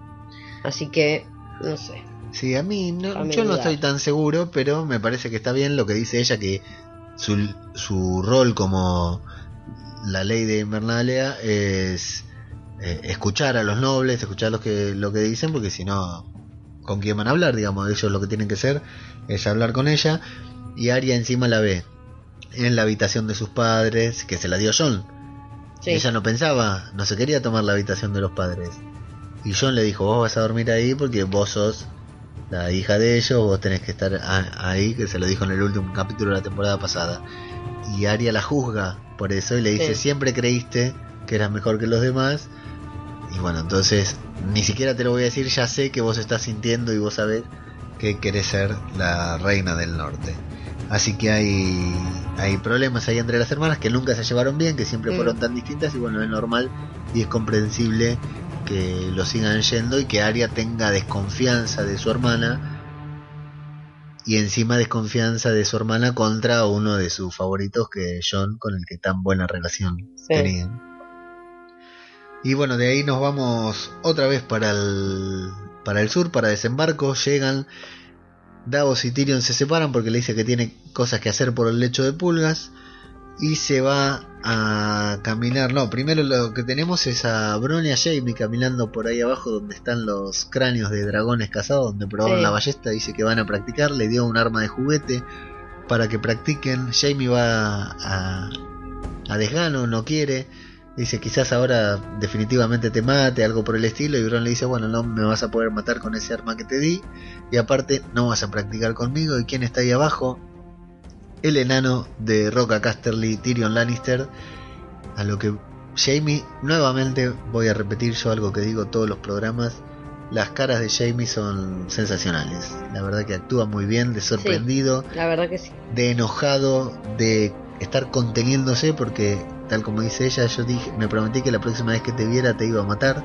Speaker 3: Así que, no sé.
Speaker 2: Sí, a mí no, yo no estoy tan seguro, pero me parece que está bien lo que dice ella, que su, su rol como la ley de Invernalia es eh, escuchar a los nobles, escuchar los que, lo que dicen, porque si no, ¿con quién van a hablar? Digamos, ellos lo que tienen que hacer es hablar con ella, y Arya encima la ve en la habitación de sus padres, que se la dio John.
Speaker 3: Sí.
Speaker 2: Ella no pensaba, no se quería tomar la habitación de los padres. Y John le dijo, vos vas a dormir ahí porque vos sos la hija de ellos, vos tenés que estar ahí, que se lo dijo en el último capítulo de la temporada pasada. Y Arya la juzga por eso y le dice,
Speaker 3: Sí.
Speaker 2: siempre creíste que eras mejor que los demás. Y bueno, entonces ni siquiera te lo voy a decir, ya sé que vos estás sintiendo y vos sabés que querés ser la reina del norte. Así que hay, hay problemas ahí entre las hermanas que nunca se llevaron bien, que siempre
Speaker 3: Mm.
Speaker 2: fueron tan distintas y bueno, es normal y es comprensible que lo sigan yendo y que Arya tenga desconfianza de su hermana y encima desconfianza de su hermana contra uno de sus favoritos que es John con el que tan buena relación
Speaker 3: Sí.
Speaker 2: tenían. Y bueno, de ahí nos vamos otra vez para el, para el sur, para desembarco. Llegan, Davos y Tyrion se separan porque le dice que tiene cosas que hacer por el lecho de pulgas. Y se va a caminar. No, primero lo que tenemos es a Bron y a Jaime caminando por ahí abajo donde están los cráneos de dragones cazados, donde probaron
Speaker 3: Sí.
Speaker 2: la ballesta. Dice que van a practicar. Le dio un arma de juguete para que practiquen. Jaime va a, a desgano, no quiere. Dice, quizás ahora definitivamente te mate, algo por el estilo. Y Bron le dice, bueno, no me vas a poder matar con ese arma que te di. Y aparte, no vas a practicar conmigo. ¿Y quién está ahí abajo? El enano de Roca Casterly, Tyrion Lannister. A lo que Jamie, nuevamente voy a repetir yo algo que digo todos los programas. Las caras de Jamie son sensacionales. La verdad que actúa muy bien, de sorprendido
Speaker 3: La verdad que sí.
Speaker 2: de enojado, de estar conteniéndose, porque tal como dice ella, yo dije, me prometí que la próxima vez que te viera te iba a matar.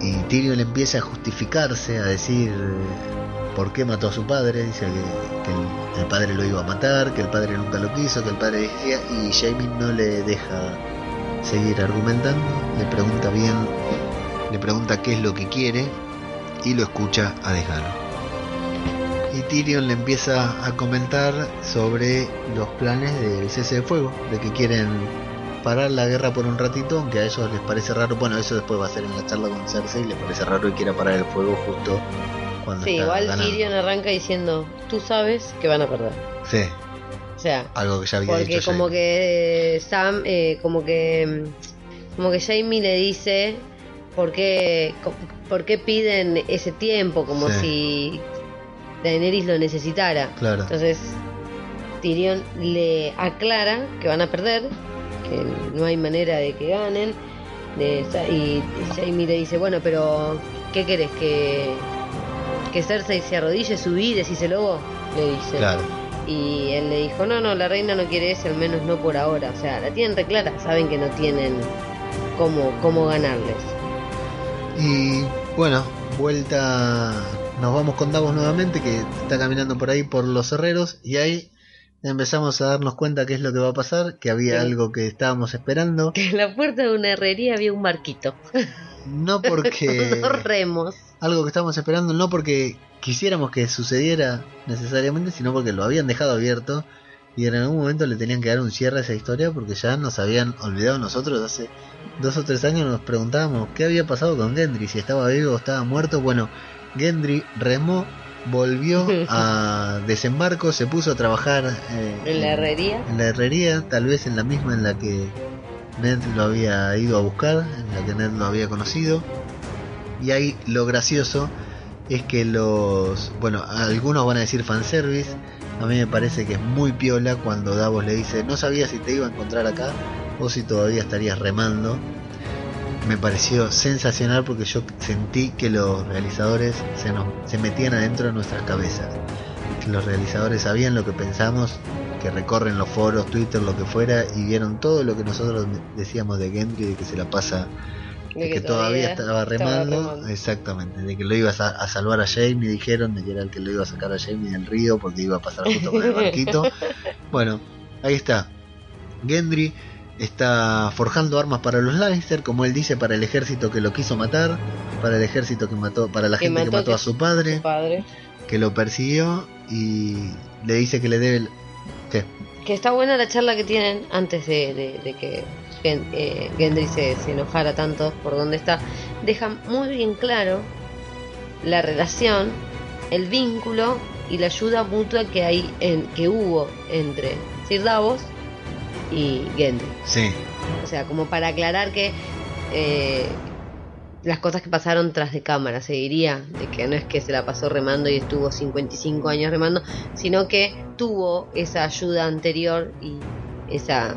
Speaker 2: Y Tyrion le empieza a justificarse, a decir por qué mató a su padre, dice que, el, padre lo iba a matar, que el padre nunca lo quiso, que el padre decía, y Jaime no le deja seguir argumentando, le pregunta bien, le pregunta qué es lo que quiere y lo escucha a desgano. Y Tyrion le empieza a comentar sobre los planes del cese de fuego, de que quieren parar la guerra por un ratito, aunque a ellos les parece raro, bueno, eso después va a ser en la charla con Cersei, les parece raro que quiera parar el fuego justo cuando
Speaker 3: Sí,
Speaker 2: está
Speaker 3: igual
Speaker 2: ganando.
Speaker 3: Tyrion arranca diciendo, tú sabes que van a perder.
Speaker 2: Sí,
Speaker 3: O sea,
Speaker 2: algo que ya había
Speaker 3: porque
Speaker 2: dicho
Speaker 3: como que Sam, eh, como que como que Jamie le dice por qué, por qué piden ese tiempo, como
Speaker 2: Sí.
Speaker 3: si Daenerys lo necesitara.
Speaker 2: Claro,
Speaker 3: Entonces Tyrion le aclara que van a perder, que no hay manera de que ganen. de- y Jaime le dice, bueno, pero ¿qué querés? ¿Que, que Cersei se arrodille, subí, decíselo? Le dice.
Speaker 2: claro.
Speaker 3: Y él le dijo, no, no, la reina no quiere eso, al menos no por ahora. O sea, la tienen reclara, saben que no tienen cómo, cómo ganarles.
Speaker 2: Y bueno, vuelta. Nos vamos con Davos nuevamente, que está caminando por ahí por los herreros. Y ahí empezamos a darnos cuenta qué es lo que va a pasar, que había
Speaker 3: Sí.
Speaker 2: algo que estábamos esperando.
Speaker 3: Que en la puerta de una herrería había un barquito,
Speaker 2: No porque.
Speaker 3: dos remos.
Speaker 2: algo que estábamos esperando, no porque quisiéramos que sucediera necesariamente, sino porque lo habían dejado abierto. Y en algún momento le tenían que dar un cierre a esa historia porque ya nos habían olvidado nosotros hace dos o tres años nos preguntábamos qué había pasado con Gendry, si estaba vivo o estaba muerto. Bueno, Gendry remó volvió a desembarco, se puso a trabajar eh,
Speaker 3: En la herrería.
Speaker 2: en la herrería, tal vez en la misma en la que Ned lo había ido a buscar, en la que Ned lo había conocido. Y ahí lo gracioso es que los, bueno, algunos van a decir fanservice, a mí me parece que es muy piola cuando Davos le dice, no sabía si te iba a encontrar acá o si todavía estarías remando. Me pareció sensacional porque yo sentí que los realizadores se, nos, se metían adentro de nuestras cabezas. Los realizadores sabían lo que pensamos, que recorren los foros, Twitter, lo que fuera, y vieron todo lo que nosotros decíamos de Gendry, de que se la pasa de que, todavía, estaba remando,
Speaker 3: remando.
Speaker 2: exactamente, de que lo ibas a, a salvar a Jamie, dijeron, de que era el que lo iba a sacar a Jamie del río porque iba a pasar justo por el barquito. bueno, ahí está. Gendry está forjando armas para los Lannister, como él dice, para el ejército que lo quiso matar, para el ejército que mató, para la
Speaker 3: Que
Speaker 2: gente que
Speaker 3: mató
Speaker 2: a su padre,
Speaker 3: Su padre.
Speaker 2: que lo persiguió y le dice que le debe.
Speaker 3: Que está buena la charla que tienen antes de, de- de que eh, Gendry se, se enojara tanto por donde está. Dejan muy bien claro la relación, el vínculo y la ayuda mutua que hay en, que hubo entre Sir Davos y Gendry.
Speaker 2: Sí,
Speaker 3: O sea, como para aclarar que eh, las cosas que pasaron tras de cámara, se diría, de que no es que se la pasó remando y estuvo 55 años remando, sino que tuvo esa ayuda anterior y esa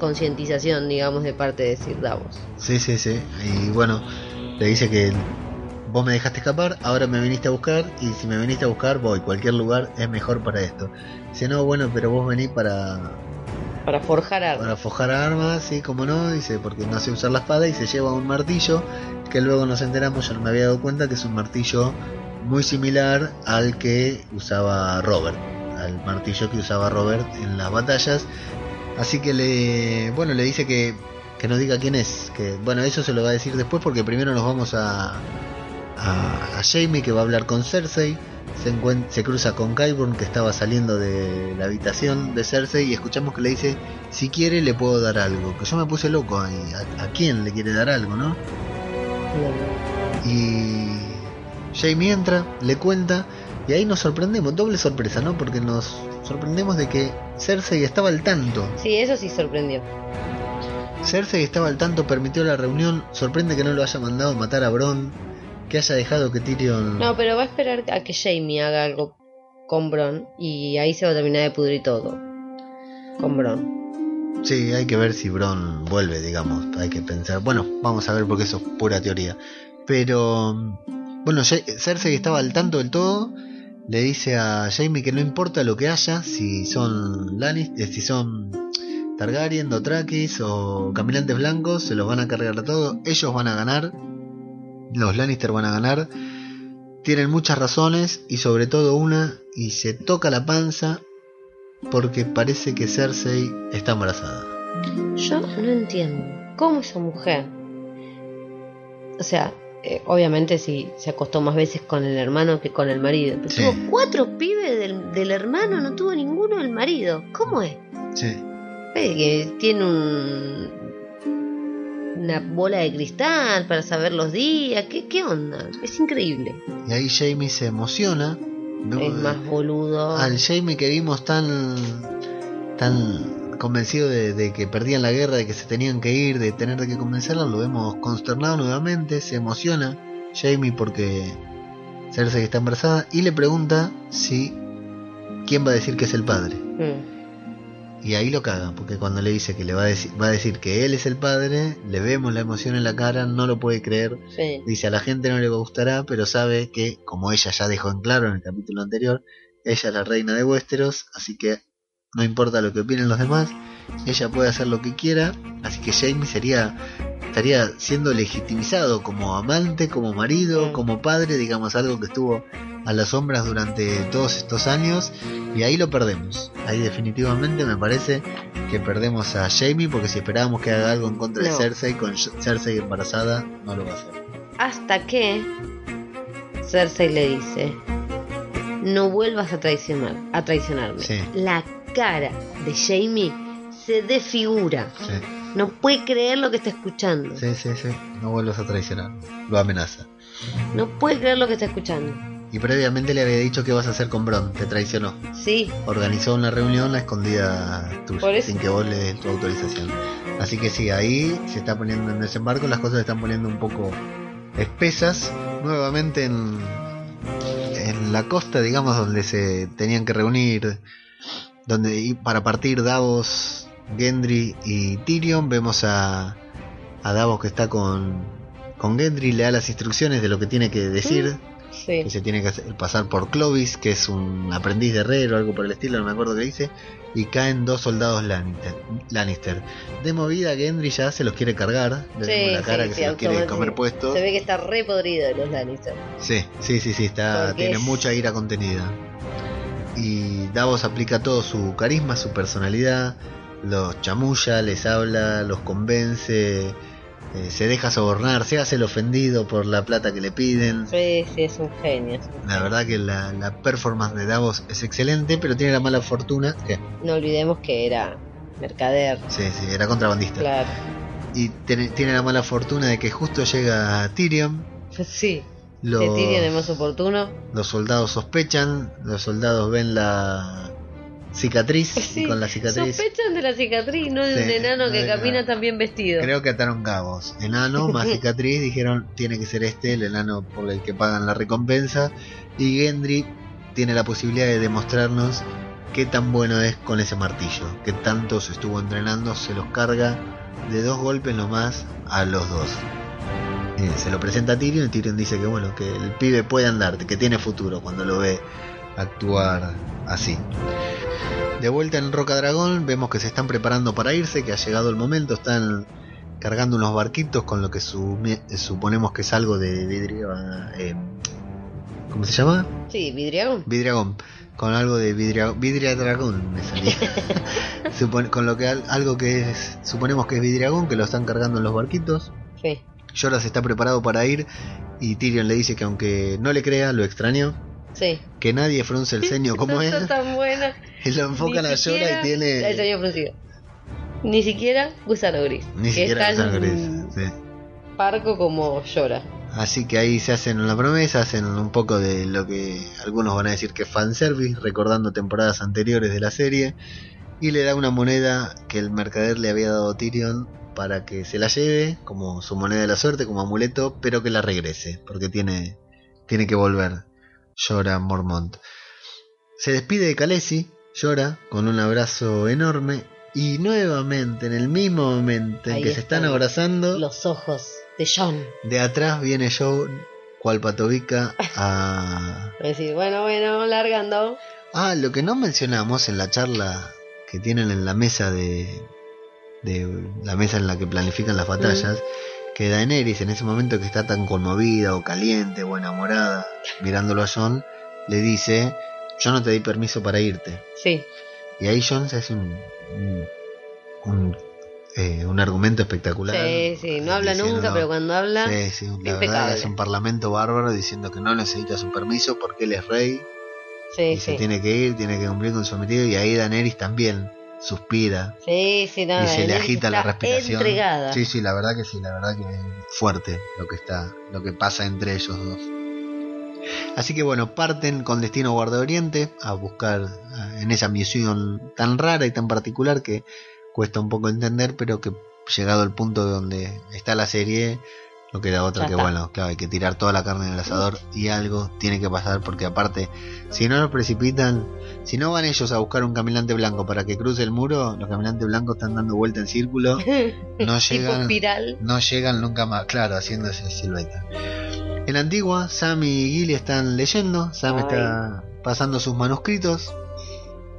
Speaker 3: concientización, digamos, de parte de Sir Davos.
Speaker 2: sí, sí, sí. Y bueno, le dice que vos me dejaste escapar, ahora me viniste a buscar y si me viniste a buscar voy, cualquier lugar es mejor para esto. Dice, no, bueno, pero vos venís para,
Speaker 3: Para forjar armas.
Speaker 2: para forjar armas, sí, como no, dice, porque no sé usar la espada y se lleva un martillo que luego nos enteramos, yo no me había dado cuenta que es un martillo muy similar al que usaba Robert, al martillo que usaba Robert en las batallas. Así que le, bueno, le dice que, que no diga quién es, que bueno, eso se lo va a decir después porque primero nos vamos a, a Jamie que va a hablar con Cersei. Se, se cruza con Qyburn que estaba saliendo de la habitación de Cersei y escuchamos que le dice si quiere le puedo dar algo. Que yo me puse loco ahí. ¿A, a quién le quiere dar algo, no? Y Jamie entra, le cuenta y ahí nos sorprendemos, doble sorpresa, ¿no? Porque nos sorprendemos de que Cersei estaba al tanto.
Speaker 3: Sí, eso sí sorprendió.
Speaker 2: Cersei estaba al tanto, permitió la reunión, sorprende que no lo haya mandado matar a Bron, que haya dejado que Tyrion...
Speaker 3: No, pero va a esperar a que Jamie haga algo con Bron y ahí se va a terminar de pudrir todo. Con Bron.
Speaker 2: Sí, hay que ver si Bron vuelve, digamos, hay que pensar. Bueno, vamos a ver porque eso es pura teoría. Pero, bueno, Cersei estaba al tanto del todo, le dice a Jaime que no importa lo que haya, si son Lannister, si son Targaryen, Dothrakis o Caminantes Blancos, se los van a cargar a todos, ellos van a ganar, los Lannister van a ganar, tienen muchas razones y sobre todo una, y se toca la panza porque parece que Cersei está embarazada.
Speaker 3: Yo no entiendo. ¿Cómo esa mujer? O sea, eh, obviamente si se acostó más veces con el hermano que con el marido. Pero
Speaker 2: Sí.
Speaker 3: tuvo cuatro pibes del, del hermano, no tuvo ninguno del marido. ¿Cómo es?
Speaker 2: Sí.
Speaker 3: Ve que tiene un una bola de cristal para saber los días. ¿Qué, qué onda? Es increíble.
Speaker 2: Y ahí Jamie se emociona.
Speaker 3: Es más boludo.
Speaker 2: Al Jamie que vimos tan tan convencido de, de que perdían la guerra, de que se tenían que ir, de tener que convencerla, lo vemos consternado nuevamente, se emociona Jamie porque Cersei está embarazada y le pregunta si quién va a decir que es el padre.
Speaker 3: Mm.
Speaker 2: Y ahí lo caga, porque cuando le dice que le va a decir, va a decir que él es el padre, le vemos la emoción en la cara, no lo puede creer,
Speaker 3: Sí.
Speaker 2: Dice a la gente no le gustará, pero sabe que, como ella ya dejó en claro en el capítulo anterior, ella es la reina de Westeros, así que no importa lo que opinen los demás, ella puede hacer lo que quiera, así que Jamie sería estaría siendo legitimizado como amante, como marido, como padre, digamos algo que estuvo a las sombras durante todos estos años y ahí lo perdemos. Ahí definitivamente me parece que perdemos a Jamie porque si esperábamos que haga algo en contra de. Cersei con Cersei embarazada no lo va a hacer.
Speaker 3: Hasta que Cersei le dice, no vuelvas a traicionar, a traicionarme.
Speaker 2: Sí.
Speaker 3: La cara de Jamie se desfigura.
Speaker 2: Sí.
Speaker 3: No puede creer lo que está escuchando.
Speaker 2: Sí, sí, sí. No vuelvas a traicionar. Lo amenaza.
Speaker 3: No puede creer lo que está escuchando.
Speaker 2: Y previamente le había dicho qué vas a hacer con Bron, te traicionó.
Speaker 3: Sí,
Speaker 2: Organizó una reunión a escondida tuya, sin que vos le des tu autorización. Así que sí, ahí se está poniendo en desembarco, las cosas se están poniendo un poco espesas. Nuevamente en, en la costa, digamos, donde se tenían que reunir, donde y para partir Davos, Gendry y Tyrion, vemos a, a Davos que está con, con Gendry, le da las instrucciones de lo que tiene que decir
Speaker 3: sí.
Speaker 2: Que se tiene que hacer- pasar por Clovis, que es un aprendiz de herrero, algo por el estilo, no me acuerdo qué dice, y caen dos soldados Lannister. Lannister. De movida, Gendry ya se los quiere cargar, le
Speaker 3: Sí,
Speaker 2: la cara
Speaker 3: sí,
Speaker 2: que se los quiere comer puesto.
Speaker 3: Se ve que está re podrido de los Lannister.
Speaker 2: Sí, sí, sí, sí, está,
Speaker 3: Porque
Speaker 2: tiene
Speaker 3: es-
Speaker 2: mucha ira contenida. Y Davos aplica todo su carisma, su personalidad, los chamulla, les habla, los convence, eh, se deja sobornar, se hace el ofendido por la plata que le piden.
Speaker 3: Sí, sí, es un genio. es un
Speaker 2: La verdad que la, la performance de Davos es excelente, pero tiene la mala fortuna que
Speaker 3: No olvidemos que era mercader.
Speaker 2: sí, sí, era contrabandista.
Speaker 3: Claro.
Speaker 2: Y tiene, tiene la mala fortuna de que justo llega Tyrion.
Speaker 3: Sí.
Speaker 2: Los,
Speaker 3: Tyrion es más oportuno.
Speaker 2: los soldados sospechan, los soldados ven la cicatriz
Speaker 3: Sí,
Speaker 2: y con la cicatriz
Speaker 3: Sospechan de la cicatriz, no de
Speaker 2: Sí,
Speaker 3: un enano
Speaker 2: no
Speaker 3: que camina
Speaker 2: nada.
Speaker 3: tan bien vestido.
Speaker 2: creo que ataron cabos. Enano más cicatriz dijeron tiene que ser este el enano por el que pagan la recompensa y Gendry tiene la posibilidad de demostrarnos qué tan bueno es con ese martillo, que tanto se estuvo entrenando, se los carga de dos golpes nomás a los dos. Eh, se lo presenta a Tyrion y Tyrion dice que bueno, que el pibe puede andar, que tiene futuro cuando lo ve actuar así. De vuelta en Roca Dragón vemos que se están preparando para irse, que ha llegado el momento, están cargando unos barquitos con lo que sumi- suponemos que es algo de vidrio... eh, ¿Cómo se llama?
Speaker 3: Sí, vidriagón.
Speaker 2: Vidriagón. Con algo de vidria, vidria dragón me salía. Con lo que al- algo que es, suponemos que es vidriagón, que lo están cargando en los barquitos.
Speaker 3: Sí.
Speaker 2: Jorah está preparado para ir y Tyrion le dice que aunque no le crea, lo extrañó.
Speaker 3: Sí.
Speaker 2: Que nadie frunce el ceño como
Speaker 3: está tan buena.
Speaker 2: Y lo enfocan a Jorah y tiene...
Speaker 3: El ceño fruncido. Ni siquiera gusano gris.
Speaker 2: Ni
Speaker 3: que
Speaker 2: siquiera
Speaker 3: es tan
Speaker 2: gusano gris, sí.
Speaker 3: Parco como llora.
Speaker 2: Así que ahí se hacen una promesa, hacen un poco de lo que algunos van a decir que es fanservice, recordando temporadas anteriores de la serie, y le da una moneda que el mercader le había dado a Tyrion para que se la lleve como su moneda de la suerte, como amuleto, pero que la regrese, porque tiene, tiene que volver. Llora Mormont. Se despide de Khaleesi, llora con un abrazo enorme, y nuevamente en el mismo momento en
Speaker 3: Ahí
Speaker 2: que se están abrazando,
Speaker 3: Los ojos de John.
Speaker 2: de atrás viene Joe, cual patobica, a...
Speaker 3: Decir, bueno, bueno, largando.
Speaker 2: Ah, lo que no mencionamos en la charla que tienen en la mesa de... de la mesa en la que planifican las batallas, que Daenerys en ese momento que está tan conmovida o caliente o enamorada, mirándolo a John, le dice, yo no te di permiso para irte.
Speaker 3: Sí.
Speaker 2: Y ahí John se hace un... un, un, eh, un argumento espectacular.
Speaker 3: Sí, sí. No habla
Speaker 2: diciendo-
Speaker 3: nunca, pero cuando habla.
Speaker 2: Sí, sí, la verdad
Speaker 3: impecable.
Speaker 2: es un parlamento bárbaro diciendo que no necesita su permiso porque él es rey
Speaker 3: Sí,
Speaker 2: y se tiene que ir, tiene que cumplir con su cometido y ahí Daenerys también suspira
Speaker 3: Sí, sí, no,
Speaker 2: y se le agita la respiración.
Speaker 3: Entregada.
Speaker 2: Sí, sí, la verdad que sí, la verdad que es fuerte lo que está, lo que pasa entre ellos dos. Así que bueno, parten con destino Guarda Oriente a buscar eh, en esa misión tan rara y tan particular que cuesta un poco entender, pero que llegado el punto donde está la serie, no queda otra
Speaker 3: Ya
Speaker 2: que
Speaker 3: está.
Speaker 2: bueno, claro, hay que tirar toda la carne en el asador y algo tiene que pasar porque aparte, si no lo precipitan, si no van ellos a buscar un caminante blanco para que cruce el muro, los caminantes blancos están dando vuelta en círculo, no llegan, no llegan nunca más, claro, haciéndose silueta. En la antigua, Sam y Gilly están leyendo, Sam
Speaker 3: Ay.
Speaker 2: está pasando sus manuscritos,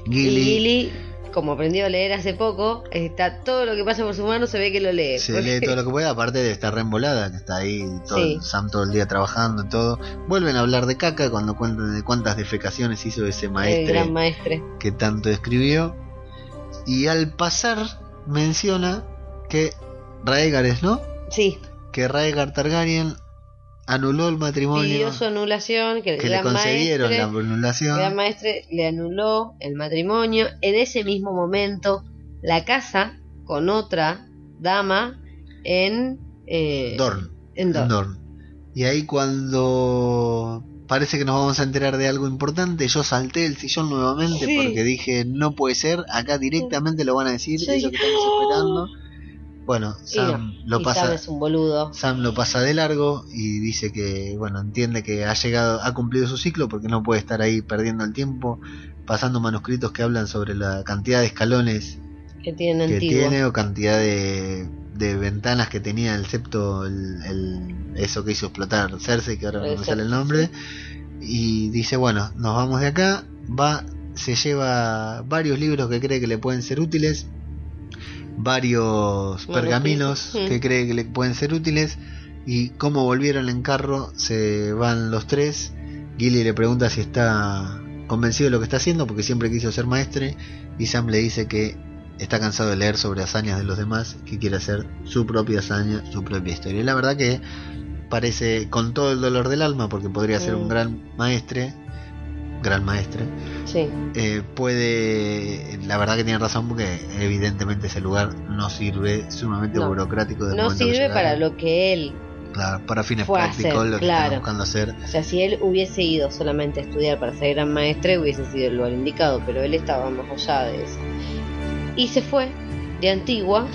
Speaker 2: Gilly
Speaker 3: Gilly, como aprendió a leer hace poco, está todo lo que pasa por su mano se ve que lo lee.
Speaker 2: se
Speaker 3: porque-
Speaker 2: lee todo lo que puede, aparte de estar reembolada, que está ahí todo,
Speaker 3: Sí.
Speaker 2: Sam todo el día trabajando y todo. Vuelven a hablar de caca cuando cuentan de cuántas defecaciones hizo ese
Speaker 3: El
Speaker 2: maestre
Speaker 3: gran maestre.
Speaker 2: que tanto escribió. Y al pasar menciona que Raegar es, ¿no?
Speaker 3: Sí,
Speaker 2: Que Raegar Targaryen anuló el matrimonio
Speaker 3: pidió su anulación, que
Speaker 2: que le concedieron
Speaker 3: maestre,
Speaker 2: la anulación.
Speaker 3: el gran maestre le anuló el matrimonio. En ese mismo momento, la casa con otra dama en... eh,
Speaker 2: Dorn.
Speaker 3: en Dorn.
Speaker 2: Dorn. Y ahí cuando parece que nos vamos a enterar de algo importante. Yo salté el sillón nuevamente
Speaker 3: Sí.
Speaker 2: porque dije, no puede ser, acá directamente lo van a decir,
Speaker 3: Yo
Speaker 2: es lo que estamos esperando. Bueno, Sam
Speaker 3: no,
Speaker 2: lo pasa
Speaker 3: Sam es un boludo.
Speaker 2: Sam lo pasa de largo y dice que, bueno, entiende que ha llegado, ha cumplido su ciclo porque no puede estar ahí perdiendo el tiempo, pasando manuscritos que hablan sobre la cantidad de escalones
Speaker 3: Que tiene
Speaker 2: que tiene o cantidad de, de ventanas que tenía el septo, el, el- eso que hizo explotar Cersei, que ahora no me sale el nombre, y dice, bueno, nos vamos de acá, va, se lleva varios libros que cree que le pueden ser útiles, varios pergaminos que cree que le pueden ser útiles, y como volvieron en carro, se van los tres, Gilly le pregunta si está convencido de lo que está haciendo, porque siempre quiso ser maestre, y Sam le dice que está cansado de leer sobre hazañas de los demás, que quiere hacer su propia hazaña, su propia historia. Y la verdad que parece con todo el dolor del alma, porque podría ser un gran maestre, gran maestre,
Speaker 3: Sí.
Speaker 2: eh, puede, la verdad que tiene razón porque evidentemente ese lugar no sirve, sumamente
Speaker 3: No.
Speaker 2: burocrático. el
Speaker 3: No sirve para lo que él.
Speaker 2: Claro, para fines prácticos,
Speaker 3: hacer,
Speaker 2: lo que
Speaker 3: claro.
Speaker 2: están buscando hacer.
Speaker 3: O sea, si él hubiese ido solamente a estudiar para ser gran maestre, hubiese sido el lugar indicado, pero él estaba más allá de eso. Y se fue de Antigua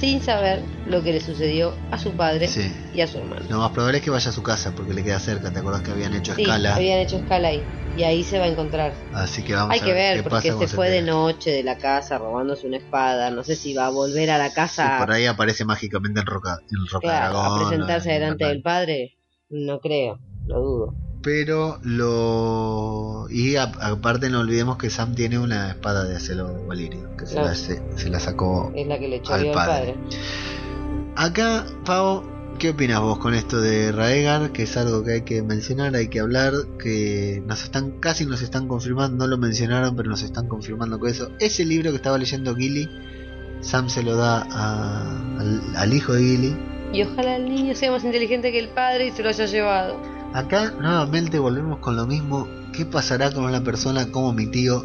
Speaker 3: sin saber lo que le sucedió a su padre
Speaker 2: Sí.
Speaker 3: y a su hermano.
Speaker 2: Lo más probable es que vaya a su casa porque le queda cerca. ¿Te acordás que habían hecho
Speaker 3: Sí,
Speaker 2: escala?
Speaker 3: habían hecho escala ahí. Y ahí se va a encontrar.
Speaker 2: Así que vamos
Speaker 3: Hay
Speaker 2: a
Speaker 3: que
Speaker 2: ver
Speaker 3: ver,
Speaker 2: qué
Speaker 3: porque se fue de noche de la casa robándose una espada. No sé si va a volver a la
Speaker 2: Sí,
Speaker 3: casa
Speaker 2: por ahí aparece mágicamente en Roca, en Roca
Speaker 3: claro,
Speaker 2: Dragón,
Speaker 3: a presentarse
Speaker 2: en
Speaker 3: delante del padre. No creo, lo dudo.
Speaker 2: Pero lo. Y a- aparte, no olvidemos que Sam tiene una espada de acero valirio, que se, la, se, se la sacó.
Speaker 3: Es la que le
Speaker 2: Al
Speaker 3: choreó al
Speaker 2: padre.
Speaker 3: padre.
Speaker 2: Acá, Pau, ¿qué opinas vos con esto de Raegar? Que es algo que hay que mencionar, hay que hablar, que nos están, casi nos están confirmando, no lo mencionaron, pero nos están confirmando con eso. Ese libro que estaba leyendo Gilly, Sam se lo da a- al, al hijo de Gilly.
Speaker 3: Y ojalá el niño sea más inteligente que el padre y se lo haya llevado.
Speaker 2: Acá nuevamente volvemos con lo mismo. ¿Qué pasará con una persona como mi tío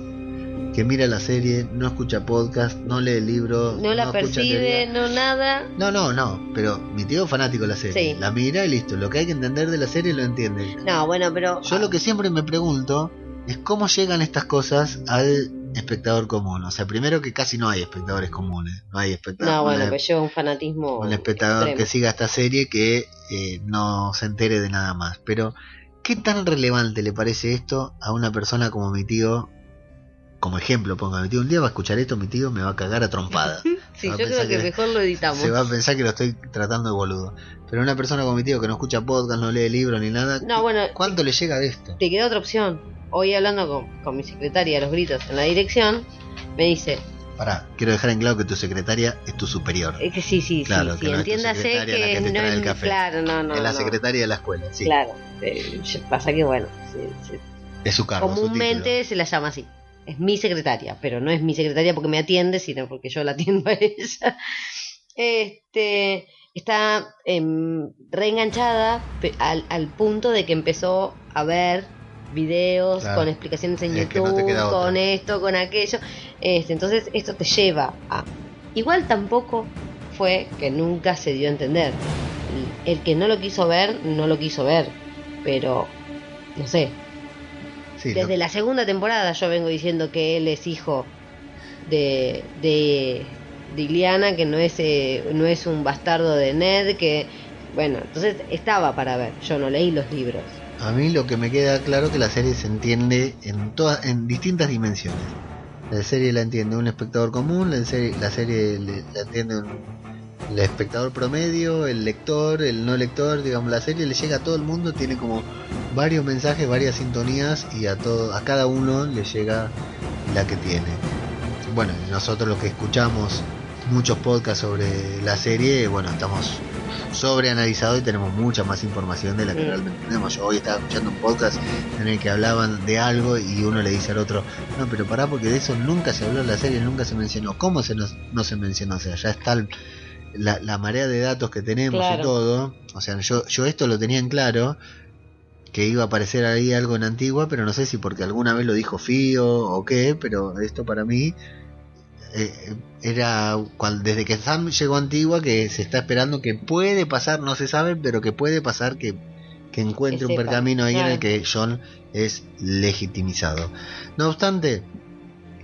Speaker 2: que mira la serie, no escucha podcast, no lee el libro,
Speaker 3: No la percibe, no nada.
Speaker 2: No, no, no, pero mi tío es fanático de la serie.
Speaker 3: Sí.
Speaker 2: La mira y listo. Lo que hay que entender de la serie lo entiende.
Speaker 3: No, bueno, pero.
Speaker 2: Yo lo que siempre me pregunto es cómo llegan estas cosas al espectador común. O sea, primero que casi no hay espectadores comunes. No hay espectadores
Speaker 3: No, bueno, pues lleva un fanatismo.
Speaker 2: un espectador
Speaker 3: extremo.
Speaker 2: que siga esta serie que eh, no se entere de nada más. Pero, ¿qué tan relevante le parece esto a una persona como mi tío? Como ejemplo, ponga mi tío, un día va a escuchar esto, mi tío me va a cagar a trompada.
Speaker 3: Sí, yo creo que,
Speaker 2: que-
Speaker 3: mejor lo editamos.
Speaker 2: Se va a pensar que lo estoy tratando de boludo. Pero una persona como mi tío que no escucha podcast, no lee libros ni nada,
Speaker 3: No, bueno,
Speaker 2: ¿cuánto le llega de esto?
Speaker 3: te queda otra opción. Hoy hablando con, con mi secretaria los gritos en la dirección, me dice,
Speaker 2: Pará, quiero dejar en claro que tu secretaria es tu superior.
Speaker 3: es que sí, sí,
Speaker 2: Claro,
Speaker 3: sí,
Speaker 2: que
Speaker 3: sí,
Speaker 2: no
Speaker 3: entiéndase que,
Speaker 2: que
Speaker 3: no es
Speaker 2: el café.
Speaker 3: claro, no, no,
Speaker 2: es la
Speaker 3: no.
Speaker 2: secretaria de la escuela, sí.
Speaker 3: Claro, eh, pasa que bueno, sí, sí.
Speaker 2: Es su cargo. su
Speaker 3: comúnmente se la llama así. Es mi secretaria, pero no es mi secretaria porque me atiende, sino porque yo la atiendo a ella. Este está em, reenganchada al, al punto de que empezó a ver videos
Speaker 2: Claro.
Speaker 3: con explicaciones en
Speaker 2: Es que no te
Speaker 3: YouTube, con esto, con aquello. Este, entonces esto te lleva a... Igual tampoco fue que nunca se dio a entender. El que no lo quiso ver, no lo quiso ver. Pero, no sé,
Speaker 2: Sí, lo-
Speaker 3: desde la segunda temporada yo vengo diciendo que él es hijo de, de, de Iliana, que no es, eh, no es un bastardo de Ned, que... Bueno, entonces estaba para ver. Yo no leí los libros.
Speaker 2: A mí lo que me queda claro que la serie se entiende en todas, en distintas dimensiones. La serie la entiende un espectador común, la serie, la serie la entiende un- el espectador promedio, el lector, el no lector, digamos, la serie le llega a todo el mundo, tiene como varios mensajes, varias sintonías y a todo, a cada uno le llega la que tiene. Bueno, nosotros los que escuchamos muchos podcasts sobre la serie, bueno, estamos sobreanalizados y tenemos mucha más información de la que realmente tenemos. Yo hoy estaba escuchando un podcast en el que hablaban de algo y uno le dice al otro, no, pero pará porque de eso nunca se habló en la serie, nunca se mencionó. ¿Cómo se nos, no se mencionó? O sea, ya está el- la, la marea de datos que tenemos y todo. O sea, yo, yo esto lo tenía en claro que iba a aparecer ahí algo en Antigua, pero no sé si porque alguna vez lo dijo Fío o qué, pero esto para mí eh, era cual- desde que Sam llegó a Antigua que se está esperando que puede pasar, no se sabe, pero que puede pasar que que encuentre
Speaker 3: Que
Speaker 2: un pergamino ahí en el que John es legitimizado. No obstante,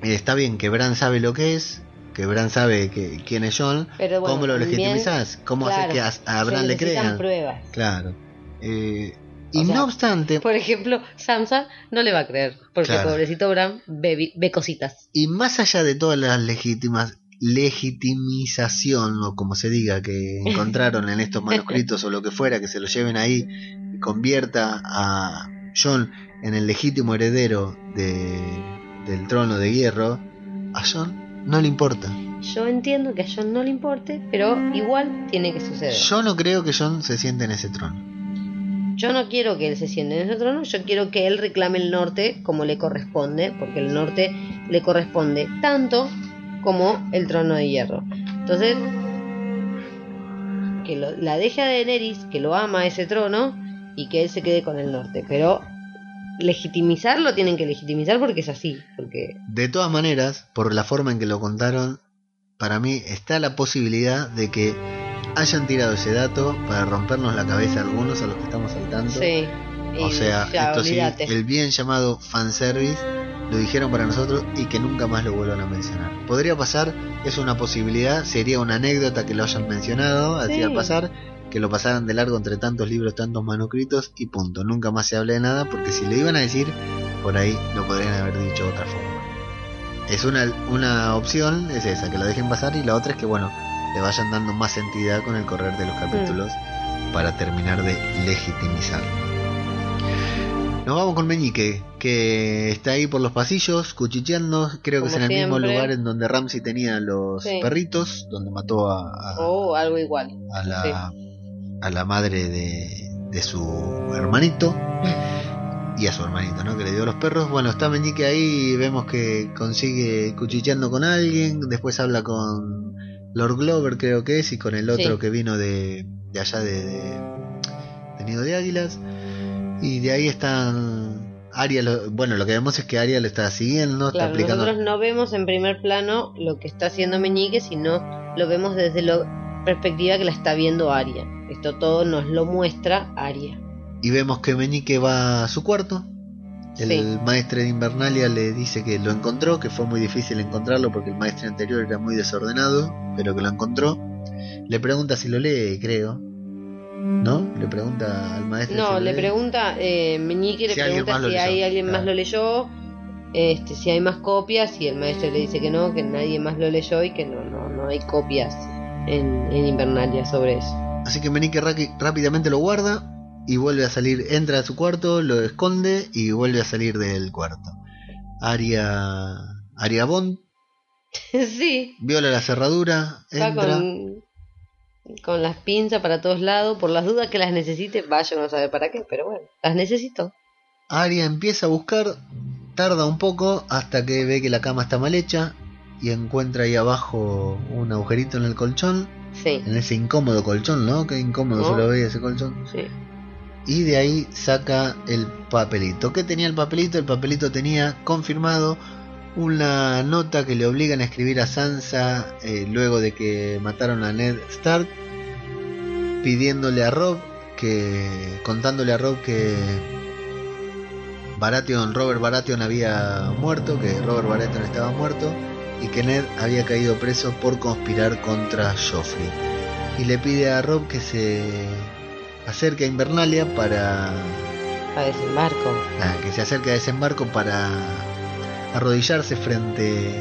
Speaker 2: eh, está bien que Bran sabe lo que es, que Bran sabe que, quién es John,
Speaker 3: Pero bueno,
Speaker 2: ¿cómo lo legitimizás? ¿Cómo
Speaker 3: claro,
Speaker 2: hacer que a, Bran le crean?
Speaker 3: pruebas.
Speaker 2: Claro. Eh, y
Speaker 3: O sea,
Speaker 2: no obstante,
Speaker 3: Por ejemplo, Sansa no le va a creer, porque
Speaker 2: Claro.
Speaker 3: pobrecito Bran ve, ve cositas.
Speaker 2: y más allá de todas las legítimas legitimización o como se diga que encontraron en estos manuscritos o lo que fuera que se lo lleven ahí y convierta a John en el legítimo heredero de, del trono de hierro a John no le importa
Speaker 3: Yo entiendo que a John no le importe, pero igual tiene que suceder.
Speaker 2: yo no creo que John se siente en ese trono
Speaker 3: Yo no quiero que él se siente en ese trono, yo quiero que él reclame el norte como le corresponde, porque el norte le corresponde tanto como el trono de hierro. Entonces, que lo- la deje a Daenerys, que lo ama ese trono, y que él se quede con el norte. Pero legitimizarlo tienen que legitimizar porque es así. Porque
Speaker 2: De todas maneras, por la forma en que lo contaron, para mí está la posibilidad de que hayan tirado ese dato para rompernos la cabeza a algunos a los que estamos al tanto.
Speaker 3: sí.
Speaker 2: o sea,
Speaker 3: ya,
Speaker 2: esto sí, el bien llamado fanservice lo dijeron para nosotros y que nunca más lo vuelvan a mencionar. Podría pasar, es una posibilidad, sería una anécdota que lo hayan mencionado, así
Speaker 3: Sí.
Speaker 2: al pasar, que lo pasaran de largo entre tantos libros, tantos manuscritos y punto. Nunca más se hable de nada porque si lo iban a decir, por ahí lo podrían haber dicho de otra forma. Es una, una opción, es esa, que lo dejen pasar y la otra es que, bueno, le vayan dando más entidad con el correr de los
Speaker 3: Mm.
Speaker 2: capítulos para terminar de legitimizar. Nos vamos con Meñique, que está ahí por los pasillos, cuchicheando, creo que es en el mismo
Speaker 3: siempre.
Speaker 2: lugar en donde Ramsey tenía los
Speaker 3: Sí.
Speaker 2: perritos, donde mató a, a-
Speaker 3: O algo igual.
Speaker 2: a la, a la madre de, de su hermanito y a su hermanito, ¿no? Que le dio los perros. Bueno, está Meñique ahí, vemos que consigue cuchicheando con alguien, después habla con Lord Glover, creo que es, y con el otro
Speaker 3: Sí.
Speaker 2: que vino de, de allá de, de, de Nido de Águilas. Y de ahí están. Aria, lo- bueno, lo que vemos es que Aria lo está siguiendo, está
Speaker 3: Claro,
Speaker 2: aplicando.
Speaker 3: nosotros no vemos en primer plano lo que está haciendo Meñique, sino lo vemos desde la perspectiva que la está viendo Aria. Esto todo nos lo muestra Aria.
Speaker 2: Y vemos que Meñique va a su cuarto. El
Speaker 3: Sí.
Speaker 2: maestre de Invernalia le dice que lo encontró, que fue muy difícil encontrarlo porque el maestre anterior era muy desordenado, pero que lo encontró. Le pregunta si lo lee, creo. ¿No? Le pregunta al maestro.
Speaker 3: No, le pregunta, eh, Meñique le
Speaker 2: Si
Speaker 3: pregunta si hay alguien más lo leyó, este, si hay más copias, y el maestro le dice que no, que nadie más lo leyó y que no, no, no hay copias en, en Invernalia sobre eso.
Speaker 2: Así que Meñique rápidamente lo guarda y vuelve a salir, entra a su cuarto, lo esconde y vuelve a salir del cuarto. Aria, Aria Bond
Speaker 3: sí,
Speaker 2: viola la cerradura,
Speaker 3: va
Speaker 2: entra.
Speaker 3: con, con las pinzas para todos lados, por las dudas que las necesite, vaya no sabe para qué, pero bueno, las necesito.
Speaker 2: Aria empieza a buscar, tarda un poco hasta que ve que la cama está mal hecha y encuentra ahí abajo un agujerito en el colchón,
Speaker 3: Sí,
Speaker 2: en ese incómodo colchón, ¿no? Qué incómodo se lo veía ese colchón.
Speaker 3: sí.
Speaker 2: Y de ahí saca el papelito. ¿Qué tenía el papelito? El papelito tenía confirmado una nota que le obligan a escribir a Sansa eh, luego de que mataron a Ned Stark, pidiéndole a Rob que, contándole a Rob que Baratheon, Robert Baratheon había muerto, que Robert Baratheon estaba muerto y que Ned había caído preso por conspirar contra Joffrey. Y le pide a Rob que se acerque a Invernalia para
Speaker 3: A desembarco.
Speaker 2: ah, que se acerque a desembarco para arrodillarse frente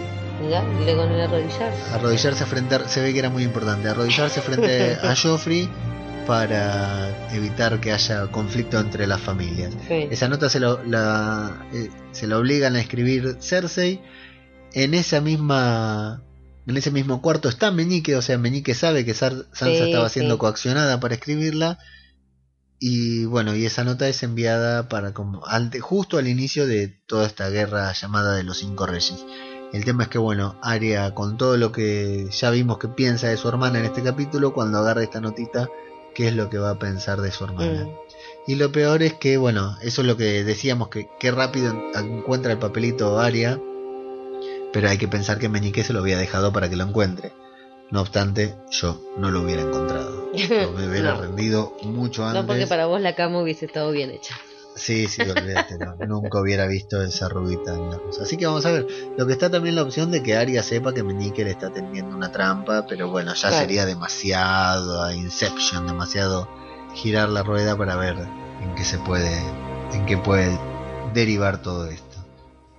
Speaker 3: Mirá, dile con el arrodillar.
Speaker 2: arrodillarse frente a, se ve que era muy importante arrodillarse frente a Joffrey para evitar que haya conflicto entre las familias
Speaker 3: Sí.
Speaker 2: esa nota se lo, la, eh, se la obligan a escribir Cersei en esa misma en ese mismo cuarto está Meñique o sea Meñique sabe que Sar- Sansa
Speaker 3: Sí,
Speaker 2: estaba siendo
Speaker 3: sí.
Speaker 2: coaccionada para escribirla y bueno y esa nota es enviada para como ante, justo al inicio de toda esta guerra llamada de los cinco reyes el tema es que bueno Arya con todo lo que ya vimos que piensa de su hermana en este capítulo cuando agarra esta notita qué es lo que va a pensar de su hermana
Speaker 3: Mm.
Speaker 2: y lo peor es que, bueno, eso es lo que decíamos, que qué rápido en- encuentra el papelito Aria, pero hay que pensar que Meñique se lo había dejado para que lo encuentre. No obstante, yo no lo hubiera encontrado. Yo me hubiera
Speaker 3: No.
Speaker 2: rendido mucho antes.
Speaker 3: No, porque para vos la cama hubiese estado bien hecha.
Speaker 2: Sí, sí, olvídate, no, nunca hubiera visto esa rubita en la cosa. Así que vamos a ver. Lo que está también la opción de que Arya sepa que Meñique le está tendiendo una trampa, pero bueno, ya
Speaker 3: Claro.
Speaker 2: sería demasiado Inception, demasiado girar la rueda para ver en qué se puede, en qué puede derivar todo esto.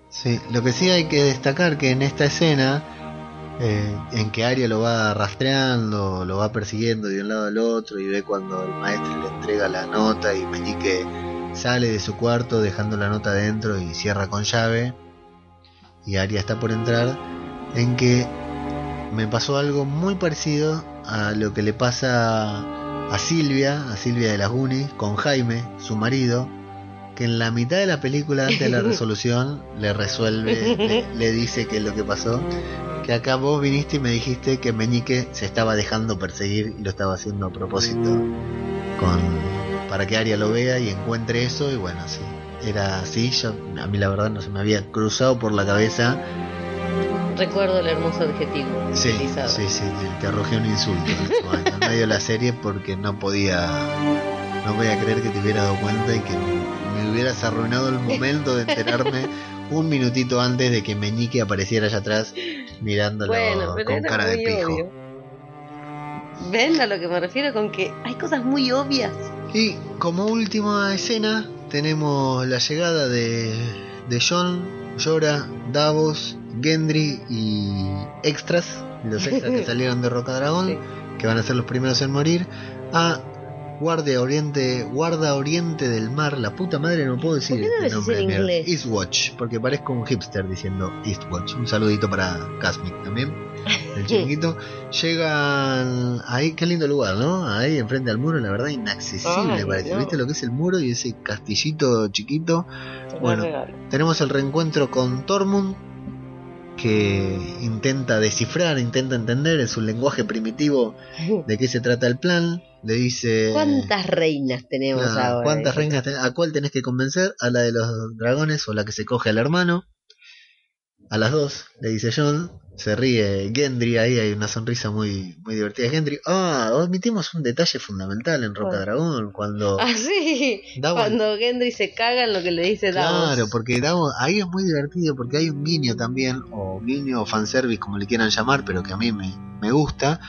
Speaker 2: Sí, lo que sí hay que destacar que en esta escena eh, en que Arya lo va rastreando, lo va persiguiendo de un lado al otro y ve cuando el maestro le entrega la nota y Meñique sale de su cuarto dejando la nota dentro y cierra con llave y Arya está por entrar en que me pasó algo muy parecido a lo que le pasa a Silvia, a Silvia de las Goonies, con Jaime, su marido, que en la mitad de la película, antes de la resolución, le resuelve, le, le dice qué es lo que pasó. Que acá vos viniste y me dijiste que Meñique se estaba dejando perseguir y lo estaba haciendo a propósito con para que Aria lo vea y encuentre eso y bueno, sí, era así, yo, a mí la verdad no se me había cruzado por la cabeza.
Speaker 3: Recuerdo el hermoso adjetivo
Speaker 2: Sí,
Speaker 3: utilizado.
Speaker 2: sí, sí, te, arrojé un insulto en, en medio de la serie porque no podía no podía creer que te hubieras dado cuenta y que me hubieras arruinado el momento de enterarme un minutito antes de que Meñique apareciera allá atrás mirándolo
Speaker 3: Bueno,
Speaker 2: con cara de pijo.
Speaker 3: obvio. ¿Ven a lo que me refiero con que hay cosas muy obvias?
Speaker 2: Y como última escena tenemos la llegada de, de John, Llora, Davos, Gendry y extras, los extras que salieron de Roca Dragón,
Speaker 3: Sí.
Speaker 2: que van a ser los primeros en morir, a Guardia Oriente, Guarda Oriente del Mar, la puta madre no puedo decir
Speaker 3: ¿Por qué no
Speaker 2: este nombre
Speaker 3: en inglés?
Speaker 2: Eastwatch, porque parezco un hipster diciendo Eastwatch. Un saludito para Casmic también, el chiquito. Llegan ahí, qué lindo lugar, ¿no? Ahí enfrente al muro, la verdad inaccesible
Speaker 3: Ay,
Speaker 2: parece.
Speaker 3: no.
Speaker 2: ¿Viste lo que es el muro y ese castillito chiquito?
Speaker 3: Te
Speaker 2: Bueno. Tenemos el reencuentro con Tormund, que intenta descifrar, intenta entender en su lenguaje primitivo de qué se trata el plan. Le dice...
Speaker 3: ¿Cuántas reinas tenemos ahora?
Speaker 2: ¿Cuántas reinas ten- ¿A cuál tenés que convencer? ¿A la de los dragones o la que se coge al hermano? A las dos, le dice John. Se ríe Gendry, ahí hay una sonrisa muy, muy divertida de Gendry. Ah, omitimos un detalle fundamental en Roca. Dragón, cuando...
Speaker 3: Ah, sí.
Speaker 2: Davos-
Speaker 3: Cuando Gendry se caga en lo que le dice Davos.
Speaker 2: Claro, porque Davos- ahí es muy divertido porque hay un guiño también, o guiño o fanservice como le quieran llamar, pero que a mí me, me gusta,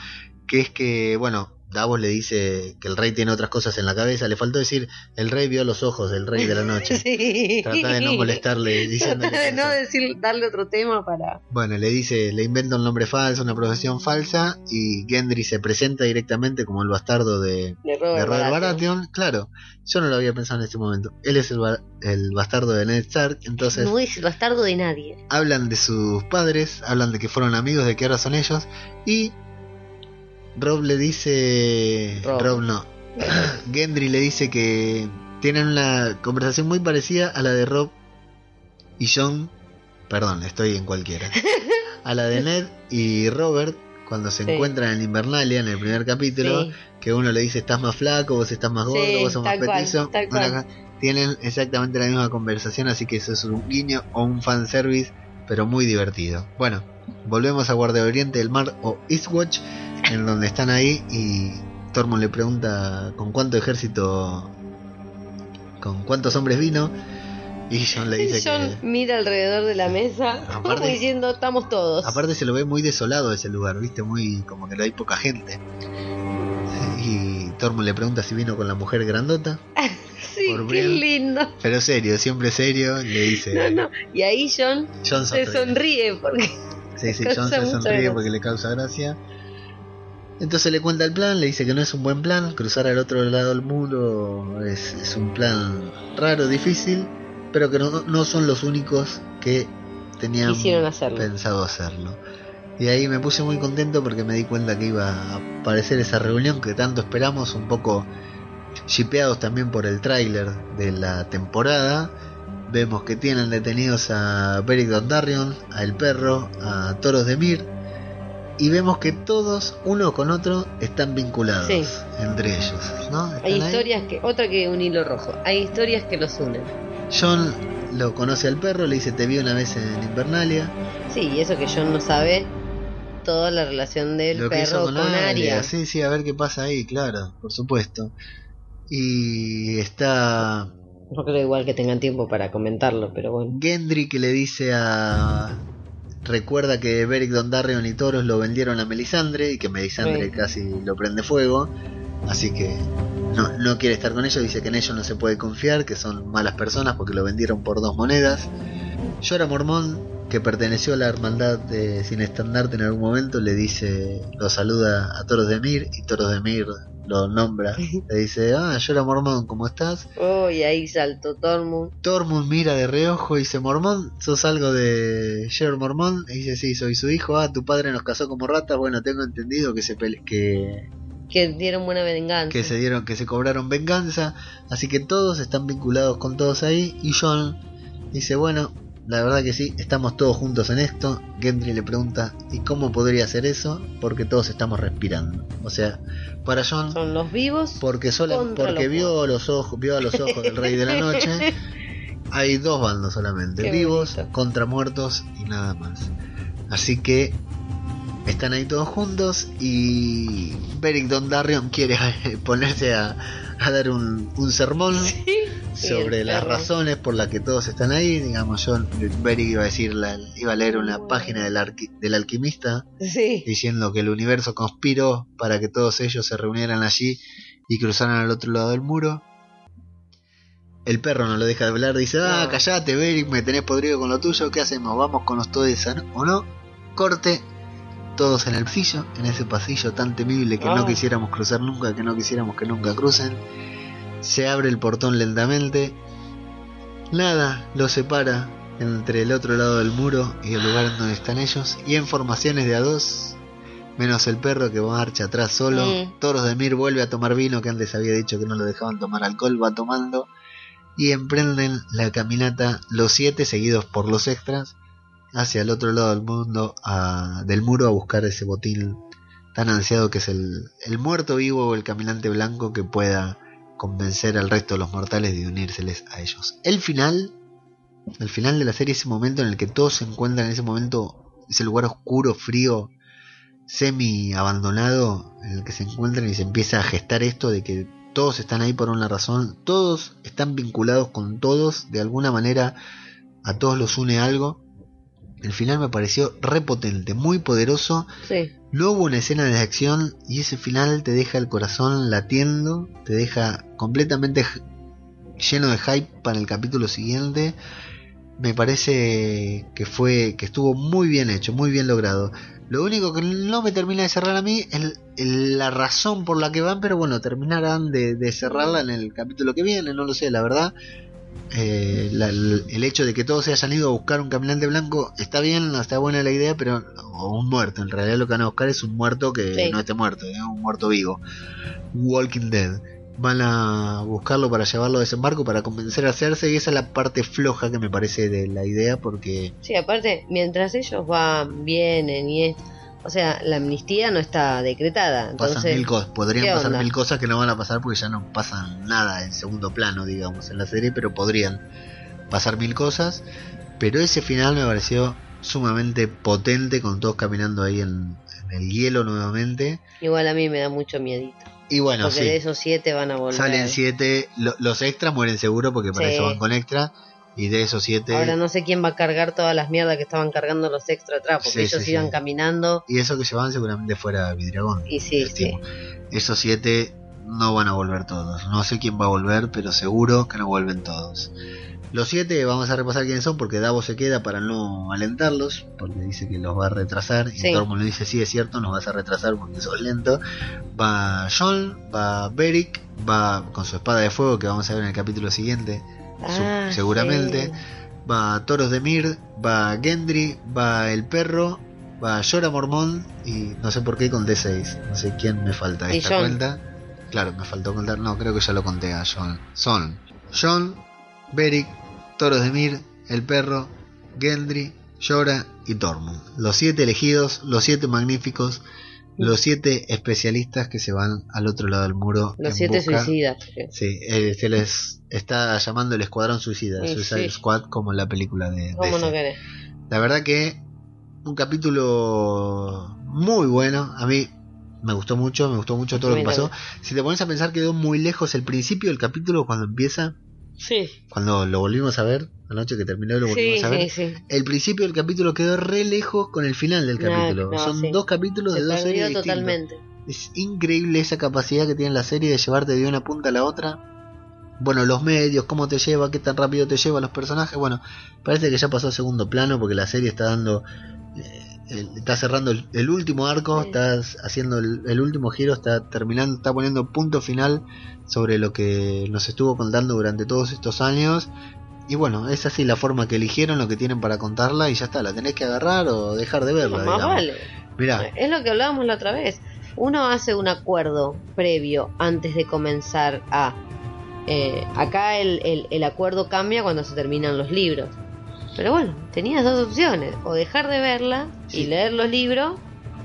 Speaker 2: que es que, bueno, Davos le dice que el rey tiene otras cosas en la cabeza, le faltó decir, el rey vio los ojos del rey de la noche.
Speaker 3: Sí.
Speaker 2: Trata de no molestarle diciéndole
Speaker 3: Trata de no decir, darle otro tema para.
Speaker 2: Bueno, le dice, le inventa un nombre falso, una profesión falsa, y Gendry se presenta directamente como el bastardo de,
Speaker 3: De
Speaker 2: de
Speaker 3: Robert, Baratheon.
Speaker 2: Baratheon. Claro, yo no lo había pensado en este momento. Él es el, el bastardo de Ned Stark, entonces
Speaker 3: No es el bastardo de nadie.
Speaker 2: hablan de sus padres, hablan de que fueron amigos, de que ahora son ellos, y Rob le dice...
Speaker 3: Rob.
Speaker 2: Rob no. Gendry le dice que tienen una conversación muy parecida a la de Rob y John, perdón, estoy en cualquiera, a la de Ned y Robert cuando se
Speaker 3: Sí.
Speaker 2: encuentran en Invernalia en el primer capítulo,
Speaker 3: Sí.
Speaker 2: que uno le dice estás más flaco, vos estás más gordo,
Speaker 3: Sí,
Speaker 2: vos sos más petizo. tienen exactamente la misma conversación, así que eso es un guiño o un fanservice, pero muy divertido. Bueno, volvemos a Guardia Oriente del Mar o Eastwatch, en donde están ahí y Tormund le pregunta con cuánto ejército, con cuántos hombres vino, y John le dice
Speaker 3: John
Speaker 2: que...
Speaker 3: mira alrededor de la mesa
Speaker 2: Aparte-
Speaker 3: diciendo estamos todos.
Speaker 2: Aparte se lo ve muy desolado ese lugar, viste, muy como que no hay poca gente. Y Tormund le pregunta si vino con la mujer grandota,
Speaker 3: sí,
Speaker 2: por
Speaker 3: qué lindo.
Speaker 2: pero serio, siempre serio, le dice...
Speaker 3: No, no. Y ahí John
Speaker 2: John
Speaker 3: se
Speaker 2: sonríe.
Speaker 3: porque
Speaker 2: Sí, sí, John se sonríe porque le causa gracia. Entonces le cuenta el plan, le dice que no es un buen plan, cruzar al otro lado del muro es, es un plan raro, difícil, pero que no, no son los únicos que tenían
Speaker 3: hacerlo.
Speaker 2: pensado hacerlo. Y ahí me puse muy contento porque me di cuenta que iba a aparecer esa reunión que tanto esperamos, un poco shipeados también por el tráiler de la temporada. Vemos que tienen detenidos a Beric Dondarrion, a El Perro, a Toros de Mir. Y vemos que todos, uno con otro, están vinculados
Speaker 3: Sí.
Speaker 2: entre ellos. ¿no?
Speaker 3: hay
Speaker 2: ahí.
Speaker 3: historias que otra que un hilo rojo. Hay historias que los unen.
Speaker 2: John lo conoce al perro, le dice te vi una vez en Invernalia.
Speaker 3: Sí, y eso que John no sabe toda la relación del
Speaker 2: lo
Speaker 3: perro
Speaker 2: con,
Speaker 3: con.
Speaker 2: Arya. Sí, sí, a ver qué pasa ahí, claro, por supuesto. Y está
Speaker 3: No creo igual que tengan tiempo para comentarlo, pero bueno.
Speaker 2: Gendry que le dice a. Recuerda que Beric Dondarrion y Toros lo vendieron a Melisandre y que Melisandre
Speaker 3: Sí.
Speaker 2: casi lo prende fuego. Así que no, no quiere estar con ellos. Dice que en ellos no se puede confiar, que son malas personas porque lo vendieron por dos monedas. Llora Mormón, que perteneció a la hermandad de Sin Estandarte en algún momento, le dice, lo saluda a Toros de Mir y Toros de Mir lo nombra. Le dice, ah, Llora Mormón, ¿cómo estás?
Speaker 3: Oh, y ahí saltó Tormund.
Speaker 2: Tormund mira de reojo y dice, Mormón, ¿sos algo de Ger Mormón? Y dice, sí, soy su hijo. Ah, tu padre nos casó como ratas. Bueno, tengo entendido que se, pele- que,
Speaker 3: Que dieron buena venganza.
Speaker 2: que se dieron, que se cobraron venganza. Así que todos están vinculados con todos ahí. Y John dice, bueno, la verdad que sí, estamos todos juntos en esto. Gendry le pregunta, ¿y cómo podría hacer eso? Porque todos estamos respirando. O sea, para John...
Speaker 3: Son los vivos.
Speaker 2: Porque, sola, porque
Speaker 3: los
Speaker 2: vio los ojos, vio a los ojos del rey de la noche. Hay dos bandos solamente,
Speaker 3: Qué
Speaker 2: vivos
Speaker 3: bonito.
Speaker 2: contra muertos y nada más. Así que están ahí todos juntos y Beric Dondarrion quiere ponerse a, a dar un, un sermón sobre las razones por las que todos están ahí. Digamos, yo, Beric iba a decir, la- iba a leer una página del, arqui- del alquimista
Speaker 3: Sí.
Speaker 2: diciendo que el universo conspiró para que todos ellos se reunieran allí y cruzaran al otro lado del muro. El perro no lo deja de hablar, dice, ah, callate, Beric, me tenés podrido con lo tuyo, ¿qué hacemos? ¿Vamos con los todes o no? Corte, todos en el pasillo, en ese pasillo tan temible que no
Speaker 3: Ah.
Speaker 2: quisiéramos cruzar nunca, que no quisiéramos que nunca crucen. Se abre el portón lentamente. Nada los separa entre el otro lado del muro y el lugar donde están ellos. Y en formaciones de a dos, menos el perro que marcha atrás solo.
Speaker 3: Mm.
Speaker 2: Toros de Mir vuelve a tomar vino, que antes había dicho que no lo dejaban tomar alcohol, va tomando. Y emprenden la caminata los siete, seguidos por los extras, hacia el otro lado del mundo, a- del muro, a buscar ese botín tan ansiado que es el, el muerto vivo o el caminante blanco que pueda convencer al resto de los mortales de unírseles a ellos. El final, el final de la serie, ese momento en el que todos se encuentran en ese momento, ese lugar oscuro, frío, semi abandonado, en el que se encuentran y se empieza a gestar esto de que todos están ahí por una razón, todos están vinculados con todos, de alguna manera a todos los une algo. El final me pareció repotente, muy poderoso,
Speaker 3: Sí.
Speaker 2: No hubo una escena de acción y ese final te deja el corazón latiendo, te deja completamente lleno de hype para el capítulo siguiente. Me parece que fue que estuvo muy bien hecho, muy bien logrado. Lo único que no me termina de cerrar a mí es la razón por la que van, pero bueno, terminarán de cerrarla en el capítulo que viene, no lo sé, la verdad. Eh, la- el, hecho de que todos se hayan ido a buscar un caminante blanco está bien, está buena la idea, pero o un muerto. En realidad lo que van a buscar es un muerto que
Speaker 3: Sí.
Speaker 2: no esté muerto, es un muerto vivo. Walking Dead. Van a buscarlo para llevarlo a desembarco para convencer a Cersei y esa es la parte floja que me parece de la idea porque
Speaker 3: Sí, aparte, mientras ellos van, vienen y. O sea, la amnistía no está decretada.
Speaker 2: pasan mil cosas. Podrían
Speaker 3: ¿qué
Speaker 2: pasar mil cosas que no van a pasar porque ya no pasan nada en segundo plano, digamos, en la serie, pero podrían pasar mil cosas. Pero ese final me pareció sumamente potente con todos caminando ahí en, en el hielo nuevamente.
Speaker 3: igual a mí me da mucho miedito.
Speaker 2: Y bueno,
Speaker 3: porque
Speaker 2: sí,
Speaker 3: de esos siete van a volver.
Speaker 2: salen siete, lo- los extras mueren seguro porque para
Speaker 3: Sí.
Speaker 2: eso van con extra. Y de esos siete...
Speaker 3: Ahora no sé quién va a cargar todas las mierdas que estaban cargando los extra porque
Speaker 2: Sí,
Speaker 3: ellos
Speaker 2: sí,
Speaker 3: iban
Speaker 2: sí.
Speaker 3: caminando
Speaker 2: Y eso que llevaban seguramente fuera Vidragón.
Speaker 3: y sí, sí.
Speaker 2: Esos siete no van a volver todos. No sé quién va a volver, pero seguro que no vuelven todos. Los siete vamos a repasar quiénes son porque Davos se queda para no alentarlos, porque dice que los va a retrasar. Y. Tormund le dice, sí, es cierto, nos vas a retrasar porque sos lento. Va John, va Beric, va con su espada de fuego que vamos a ver en el capítulo siguiente,
Speaker 3: Ah,
Speaker 2: seguramente.
Speaker 3: sí.
Speaker 2: Va Toros de Mir, va Gendry, va el perro, va Llora Mormón y no sé por qué con D6. No sé quién me falta esta cuenta. Claro, me faltó contar. No, creo que ya lo conté a John. Son John, Beric, Toros de Mir, el perro, Gendry, Llora y Tormund. Los siete elegidos, los siete magníficos, los siete especialistas que se van al otro lado del muro.
Speaker 3: Los siete
Speaker 2: busca-
Speaker 3: suicidas.
Speaker 2: Sí, eh, se les está llamando el Escuadrón Suicida,
Speaker 3: Sí,
Speaker 2: Suicide
Speaker 3: sí.
Speaker 2: Squad, como en la película de
Speaker 3: ¿Cómo no querés?
Speaker 2: La verdad que un capítulo muy bueno. A mí me gustó mucho, me gustó mucho todo lo que pasó. Si te pones a pensar, quedó muy lejos el principio del capítulo cuando empieza,
Speaker 3: Sí.
Speaker 2: cuando lo volvimos a ver, la noche que terminó lo
Speaker 3: Sí,
Speaker 2: volvimos a ver.
Speaker 3: sí, sí.
Speaker 2: El principio del capítulo quedó re lejos con el final del capítulo.
Speaker 3: no,
Speaker 2: Son dos capítulos
Speaker 3: Se
Speaker 2: de dos series distintas. Es increíble esa capacidad que tiene la serie de llevarte de una punta a la otra. Bueno, los medios, cómo te lleva, qué tan rápido te lleva los personajes. Bueno, parece que ya pasó a segundo plano porque la serie está dando. eh, está cerrando el, el último arco,
Speaker 3: Sí.
Speaker 2: está haciendo el, el último giro, está terminando, está poniendo punto final sobre lo que nos estuvo contando durante todos estos años. Y bueno, es así la forma que eligieron, lo que tienen para contarla y ya está, la tenés que agarrar o dejar de verla.
Speaker 3: Más vale.
Speaker 2: Mirá,
Speaker 3: Es lo que hablábamos la otra vez. Uno hace un acuerdo previo antes de comenzar a... eh, acá el, el- el acuerdo cambia cuando se terminan los libros. Pero bueno, tenías dos opciones. O dejar de verla
Speaker 2: Sí.
Speaker 3: y leer los libros,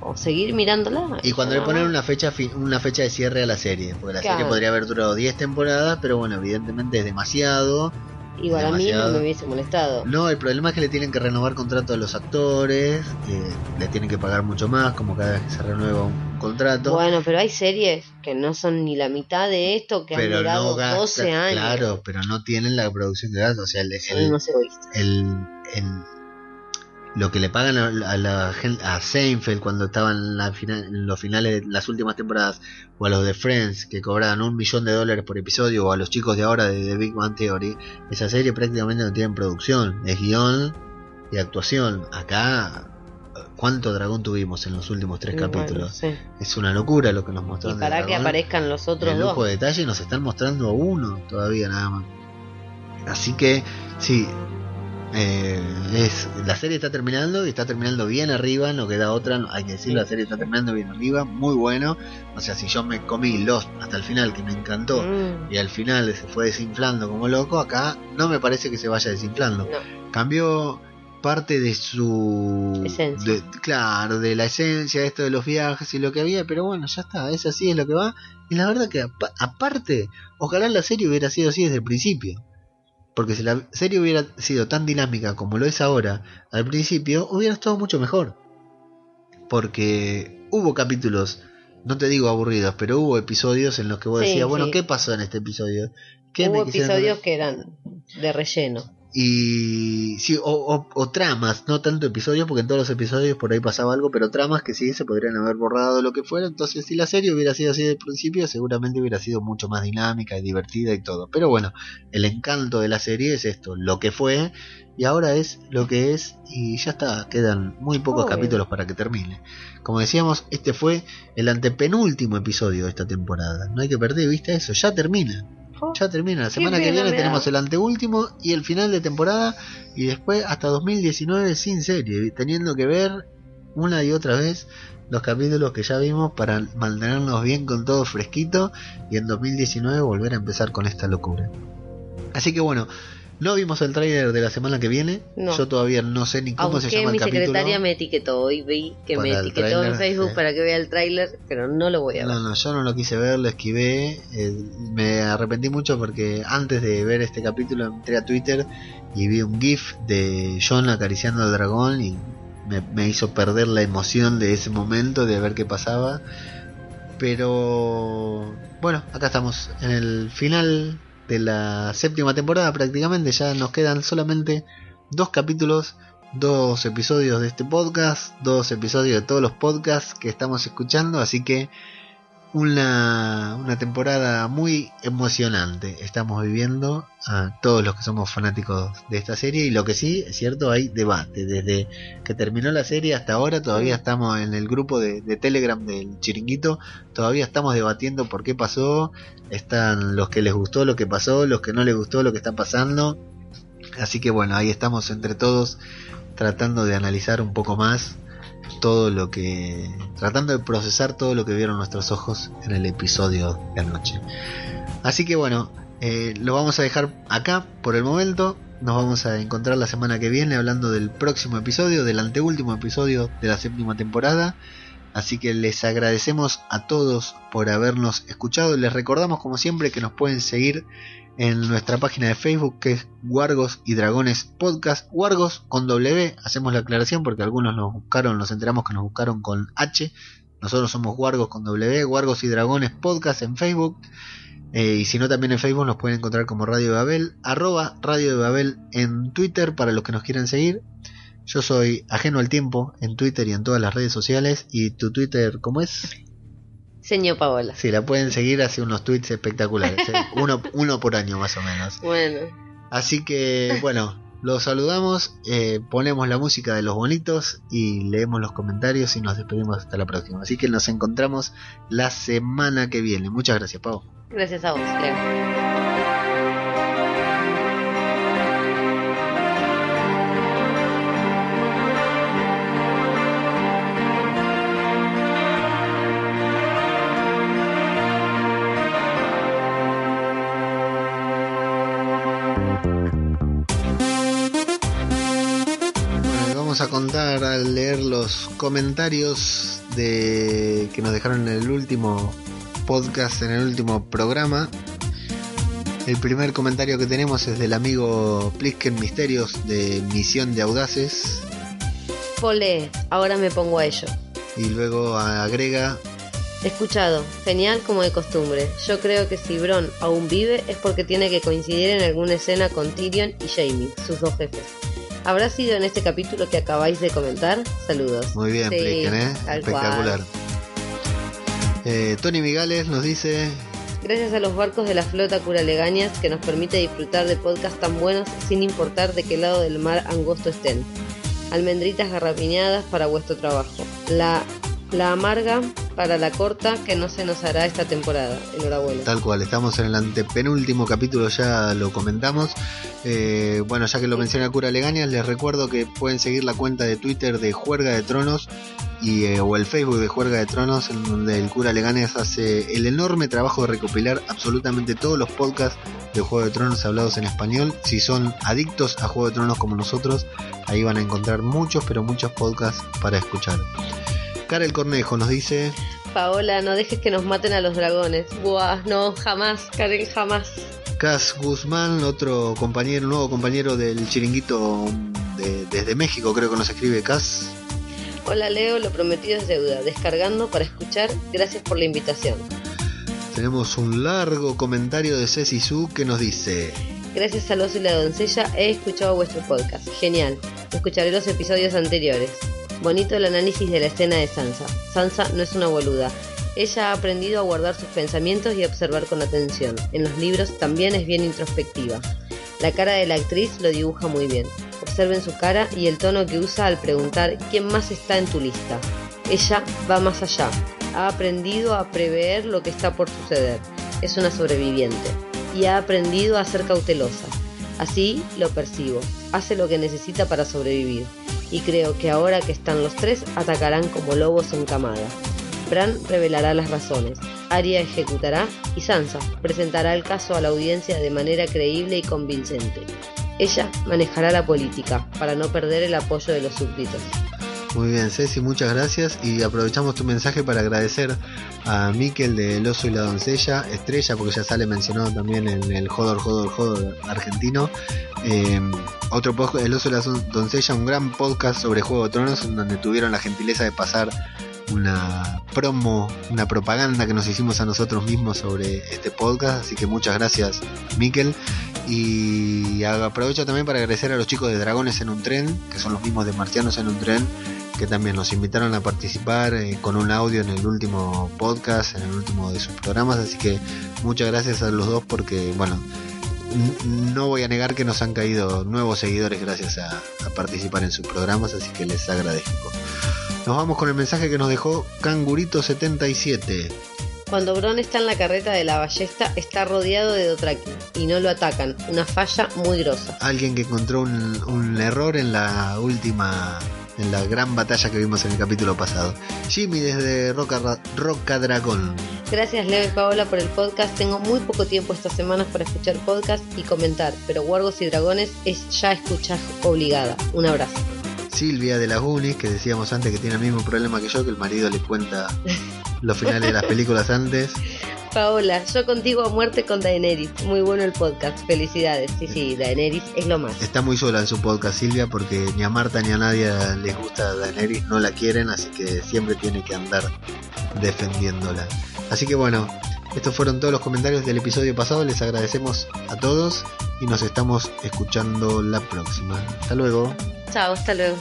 Speaker 3: o seguir mirándola.
Speaker 2: Y cuando le ponen una fecha una fecha de cierre a la serie, porque la
Speaker 3: Claro.
Speaker 2: serie podría haber durado 10 temporadas, pero bueno, evidentemente es demasiado.
Speaker 3: Igual a mí no me hubiese molestado.
Speaker 2: No, el problema es que le tienen que renovar contrato a los actores, eh, le tienen que pagar mucho más, como cada vez que se renueva un contrato.
Speaker 3: Bueno, pero hay series que no son ni la mitad de esto, que han durado
Speaker 2: no gasta,
Speaker 3: 12 años.
Speaker 2: claro, pero no tienen la producción de gastos, o sea, el, el- el- el- lo que le pagan a, a la a Seinfeld cuando estaban en, la final- en los finales de las últimas temporadas o a los de Friends que cobraban un millón de dólares por episodio o a los chicos de ahora de, The Big Bang Theory esa serie prácticamente no tiene producción es guion y actuación acá cuánto dragón tuvimos en los últimos tres
Speaker 3: Y bueno,
Speaker 2: capítulos
Speaker 3: sí.
Speaker 2: es una locura lo que nos
Speaker 3: Y
Speaker 2: mostraron de
Speaker 3: para que
Speaker 2: Dragón
Speaker 3: aparezcan los otros
Speaker 2: el lujo
Speaker 3: dos.
Speaker 2: de detalle y nos están mostrando a uno todavía nada más. Así que sí, eh, es la serie está terminando y está terminando bien arriba, no queda otra, hay que decir, la serie está terminando bien arriba, muy bueno. O sea, si yo me comí Lost hasta el final, que me encantó,
Speaker 3: Mm,
Speaker 2: y al final se fue desinflando como loco, acá no me parece que se vaya desinflando.
Speaker 3: no.
Speaker 2: Cambió parte de su
Speaker 3: Esencia.
Speaker 2: de- claro de la esencia esto de los viajes y lo que había pero bueno ya está es así es lo que va y la verdad que apa- aparte ojalá la serie hubiera sido así desde el principio porque si la serie hubiera sido tan dinámica como lo es ahora al principio hubiera estado mucho mejor porque hubo capítulos no te digo aburridos pero hubo episodios en los que vos
Speaker 3: Sí,
Speaker 2: decías bueno
Speaker 3: sí.
Speaker 2: qué pasó en este episodio ¿Qué
Speaker 3: Hubo
Speaker 2: me
Speaker 3: episodios que eran de relleno.
Speaker 2: Y sí, o, o- o tramas, no tanto episodios, porque en todos los episodios por ahí pasaba algo, pero tramas que sí se podrían haber borrado lo que fuera. Entonces, si la serie hubiera sido así desde el principio, seguramente hubiera sido mucho más dinámica y divertida y todo. Pero bueno, el encanto de la serie es esto, lo que fue, y ahora es lo que es, y ya está, quedan muy pocos capítulos para que termine. Como decíamos, este fue el antepenúltimo episodio de esta temporada. No hay que perder vista eso, ya termina. Ya termina, la semana que viene tenemos el anteúltimo y el final de temporada y después hasta 2019 sin serie, teniendo que ver una y otra vez los capítulos que ya vimos para mantenernos bien con todo fresquito y en 2019 volver a empezar con esta locura. Así que bueno, no vimos el tráiler de la semana que viene,
Speaker 3: No.
Speaker 2: yo todavía no sé ni cómo se llama el
Speaker 3: mi
Speaker 2: capítulo.
Speaker 3: secretaria me etiquetó hoy vi que me etiquetó en Facebook para que vea el tráiler, pero no lo voy a ver.
Speaker 2: No, no, yo no lo quise ver, lo esquivé. eh, me arrepentí mucho porque antes de ver este capítulo entré a Twitter y vi un GIF de John acariciando al dragón y me, me hizo perder la emoción de ese momento de ver qué pasaba. Pero bueno, acá estamos en el final de la séptima temporada prácticamente. Ya nos quedan solamente dos capítulos dos episodios de este podcast, dos episodios de todos los podcasts que estamos escuchando, así que una, una temporada muy emocionante. Estamos viviendo a todos los que somos fanáticos de esta serie y lo que sí es cierto hay debate. Desde que terminó la serie hasta ahora todavía estamos en el grupo de, de Telegram del chiringuito. Todavía estamos debatiendo por qué pasó. Están los que les gustó lo que pasó los que no les gustó lo que está pasando. Así que bueno ahí estamos entre todos tratando de analizar un poco más todo lo que tratando de procesar todo lo que vieron nuestros ojos en el episodio de anoche. Así que bueno eh, lo vamos a dejar acá por el momento. Nos vamos a encontrar la semana que viene hablando del próximo episodio del anteúltimo episodio de la séptima temporada. Así que les agradecemos a todos por habernos escuchado. Les recordamos como siempre que nos pueden seguir en nuestra página de Facebook que es Wargos y Dragones Podcast. Wargos con W, hacemos la aclaración porque algunos nos buscaron, nos enteramos que nos buscaron con H. Nosotros somos Wargos con W, Wargos y Dragones Podcast en Facebook. Eh, y si no, también en Facebook nos pueden encontrar como Radio de Babel, arroba Radio de Babel en Twitter para los que nos quieran seguir. Yo soy ajeno al tiempo en Twitter y en todas las redes sociales. ¿Y tu Twitter cómo es?
Speaker 3: Señor Paola.
Speaker 2: Sí, la pueden seguir, hace unos tweets espectaculares. ¿eh? uno, uno por año más o menos.
Speaker 3: Bueno,
Speaker 2: Así que, bueno, los saludamos, eh, ponemos la música de los bonitos y leemos los comentarios y nos despedimos hasta la próxima. Así que nos encontramos la semana que viene. Muchas gracias, Pau.
Speaker 3: gracias a vos, Leo.
Speaker 2: Los comentarios de que nos dejaron en el último podcast, en el último programa. El primer comentario que tenemos es del amigo Plisken Misterios de Misión de Audaces.
Speaker 3: Pole, ahora me pongo a ello.
Speaker 2: Y luego agrega
Speaker 3: Escuchado, genial como de costumbre. Yo creo que si Bron aún vive es porque tiene que coincidir en alguna escena con Tyrion y Jaime, sus dos jefes. ¿Habrá sido en este capítulo que acabáis de comentar? Saludos.
Speaker 2: Muy bien,
Speaker 3: Sí,
Speaker 2: ¿eh? Espectacular. Eh, Tony Migales nos dice
Speaker 3: Gracias a los barcos de la flota Curalegañas que nos permite disfrutar de podcasts tan buenos sin importar de qué lado del mar angosto estén. Almendritas garrapiñadas para vuestro trabajo. La, la amarga para la corta que no se nos hará esta temporada. Enhorabuena.
Speaker 2: Tal cual, estamos en el antepenúltimo capítulo, ya lo comentamos. Eh, bueno, ya que lo menciona Cura Legañas, les recuerdo que pueden seguir la cuenta de Twitter de Juerga de Tronos y, eh, o el Facebook de Juerga de Tronos, en donde el Cura Legañas hace el enorme trabajo de recopilar absolutamente todos los podcasts de Juego de Tronos hablados en español. Si son adictos a Juego de Tronos como nosotros, ahí van a encontrar muchos, pero muchos podcasts para escuchar. Karel Cornejo nos dice...
Speaker 3: Paola, no dejes que nos maten a los dragones. Buah, no, jamás, Karen, jamás.
Speaker 2: Cas Guzmán, otro compañero, nuevo compañero del chiringuito de- desde México, creo que nos escribe Cas.
Speaker 3: Hola Leo, lo prometido es deuda. Descargando para escuchar. Gracias por la invitación.
Speaker 2: Tenemos un largo comentario de Ceci Su que nos dice:
Speaker 3: Gracias al oso y la doncella he escuchado vuestro podcast. Genial. Escucharé los episodios anteriores. Bonito el análisis de la escena de Sansa. Sansa no es una boluda. Ella ha aprendido a guardar sus pensamientos y a observar con atención. En los libros también es bien introspectiva. La cara de la actriz lo dibuja muy bien. Observen su cara y el tono que usa al preguntar quién más está en tu lista. Ella va más allá. Ha aprendido a prever lo que está por suceder. Es una sobreviviente. Y ha aprendido a ser cautelosa. Así lo percibo. Hace lo que necesita para sobrevivir. Y creo que ahora que están los tres, atacarán como lobos en camada. Bran revelará las razones, Arya ejecutará y Sansa presentará el caso a la audiencia de manera creíble y convincente. Ella manejará la política para no perder el apoyo de los súbditos.
Speaker 2: Muy bien, Ceci, muchas gracias. Y aprovechamos tu mensaje para agradecer a Miquel de El Oso y la Doncella, Estrella, porque ya sale mencionado también en el Jodor, Jodor, Jodor argentino. Eh, otro podcast, El Oso y la Doncella, un gran podcast sobre Juego de Tronos, en donde tuvieron la gentileza de pasar una promo, una propaganda que nos hicimos a nosotros mismos sobre este podcast. Así que muchas gracias, Miquel. Y aprovecho también para agradecer a los chicos de Dragones en un tren, que son los mismos de Marcianos en un tren, que también nos invitaron a participar eh, con un audio en el último podcast, en el último de sus programas. Así que muchas gracias a los dos porque, bueno, no voy a negar que nos han caído nuevos seguidores gracias a, a participar en sus programas, así que les agradezco. Nos vamos con el mensaje que nos dejó Cangurito77.
Speaker 3: Cuando Bron está en la carreta de la ballesta, está rodeado de Dothraki y no lo atacan. Una falla muy grosa.
Speaker 2: Alguien que encontró un, un error en la última, en la gran batalla que vimos en el capítulo pasado. Jimmy desde Roca, Roca Dragón.
Speaker 3: Gracias Leo y Paola por el podcast. Tengo muy poco tiempo estas semanas para escuchar podcast y comentar, pero Wargos y Dragones es ya escuchar obligada. Un abrazo.
Speaker 2: Silvia de las Unis, que decíamos antes que tiene el mismo problema que yo, que el marido le cuenta los finales de las películas antes.
Speaker 3: Paola, yo contigo a muerte con Daenerys. Muy bueno el podcast, felicidades. Sí, sí, Daenerys es lo más.
Speaker 2: Está muy sola en su podcast Silvia porque ni a Marta ni a nadie les gusta Daenerys, no la quieren, así que siempre tiene que andar defendiéndola. Así que bueno, estos fueron todos los comentarios del episodio pasado, les agradecemos a todos y nos estamos escuchando la próxima. Hasta luego.
Speaker 3: Chao, hasta luego.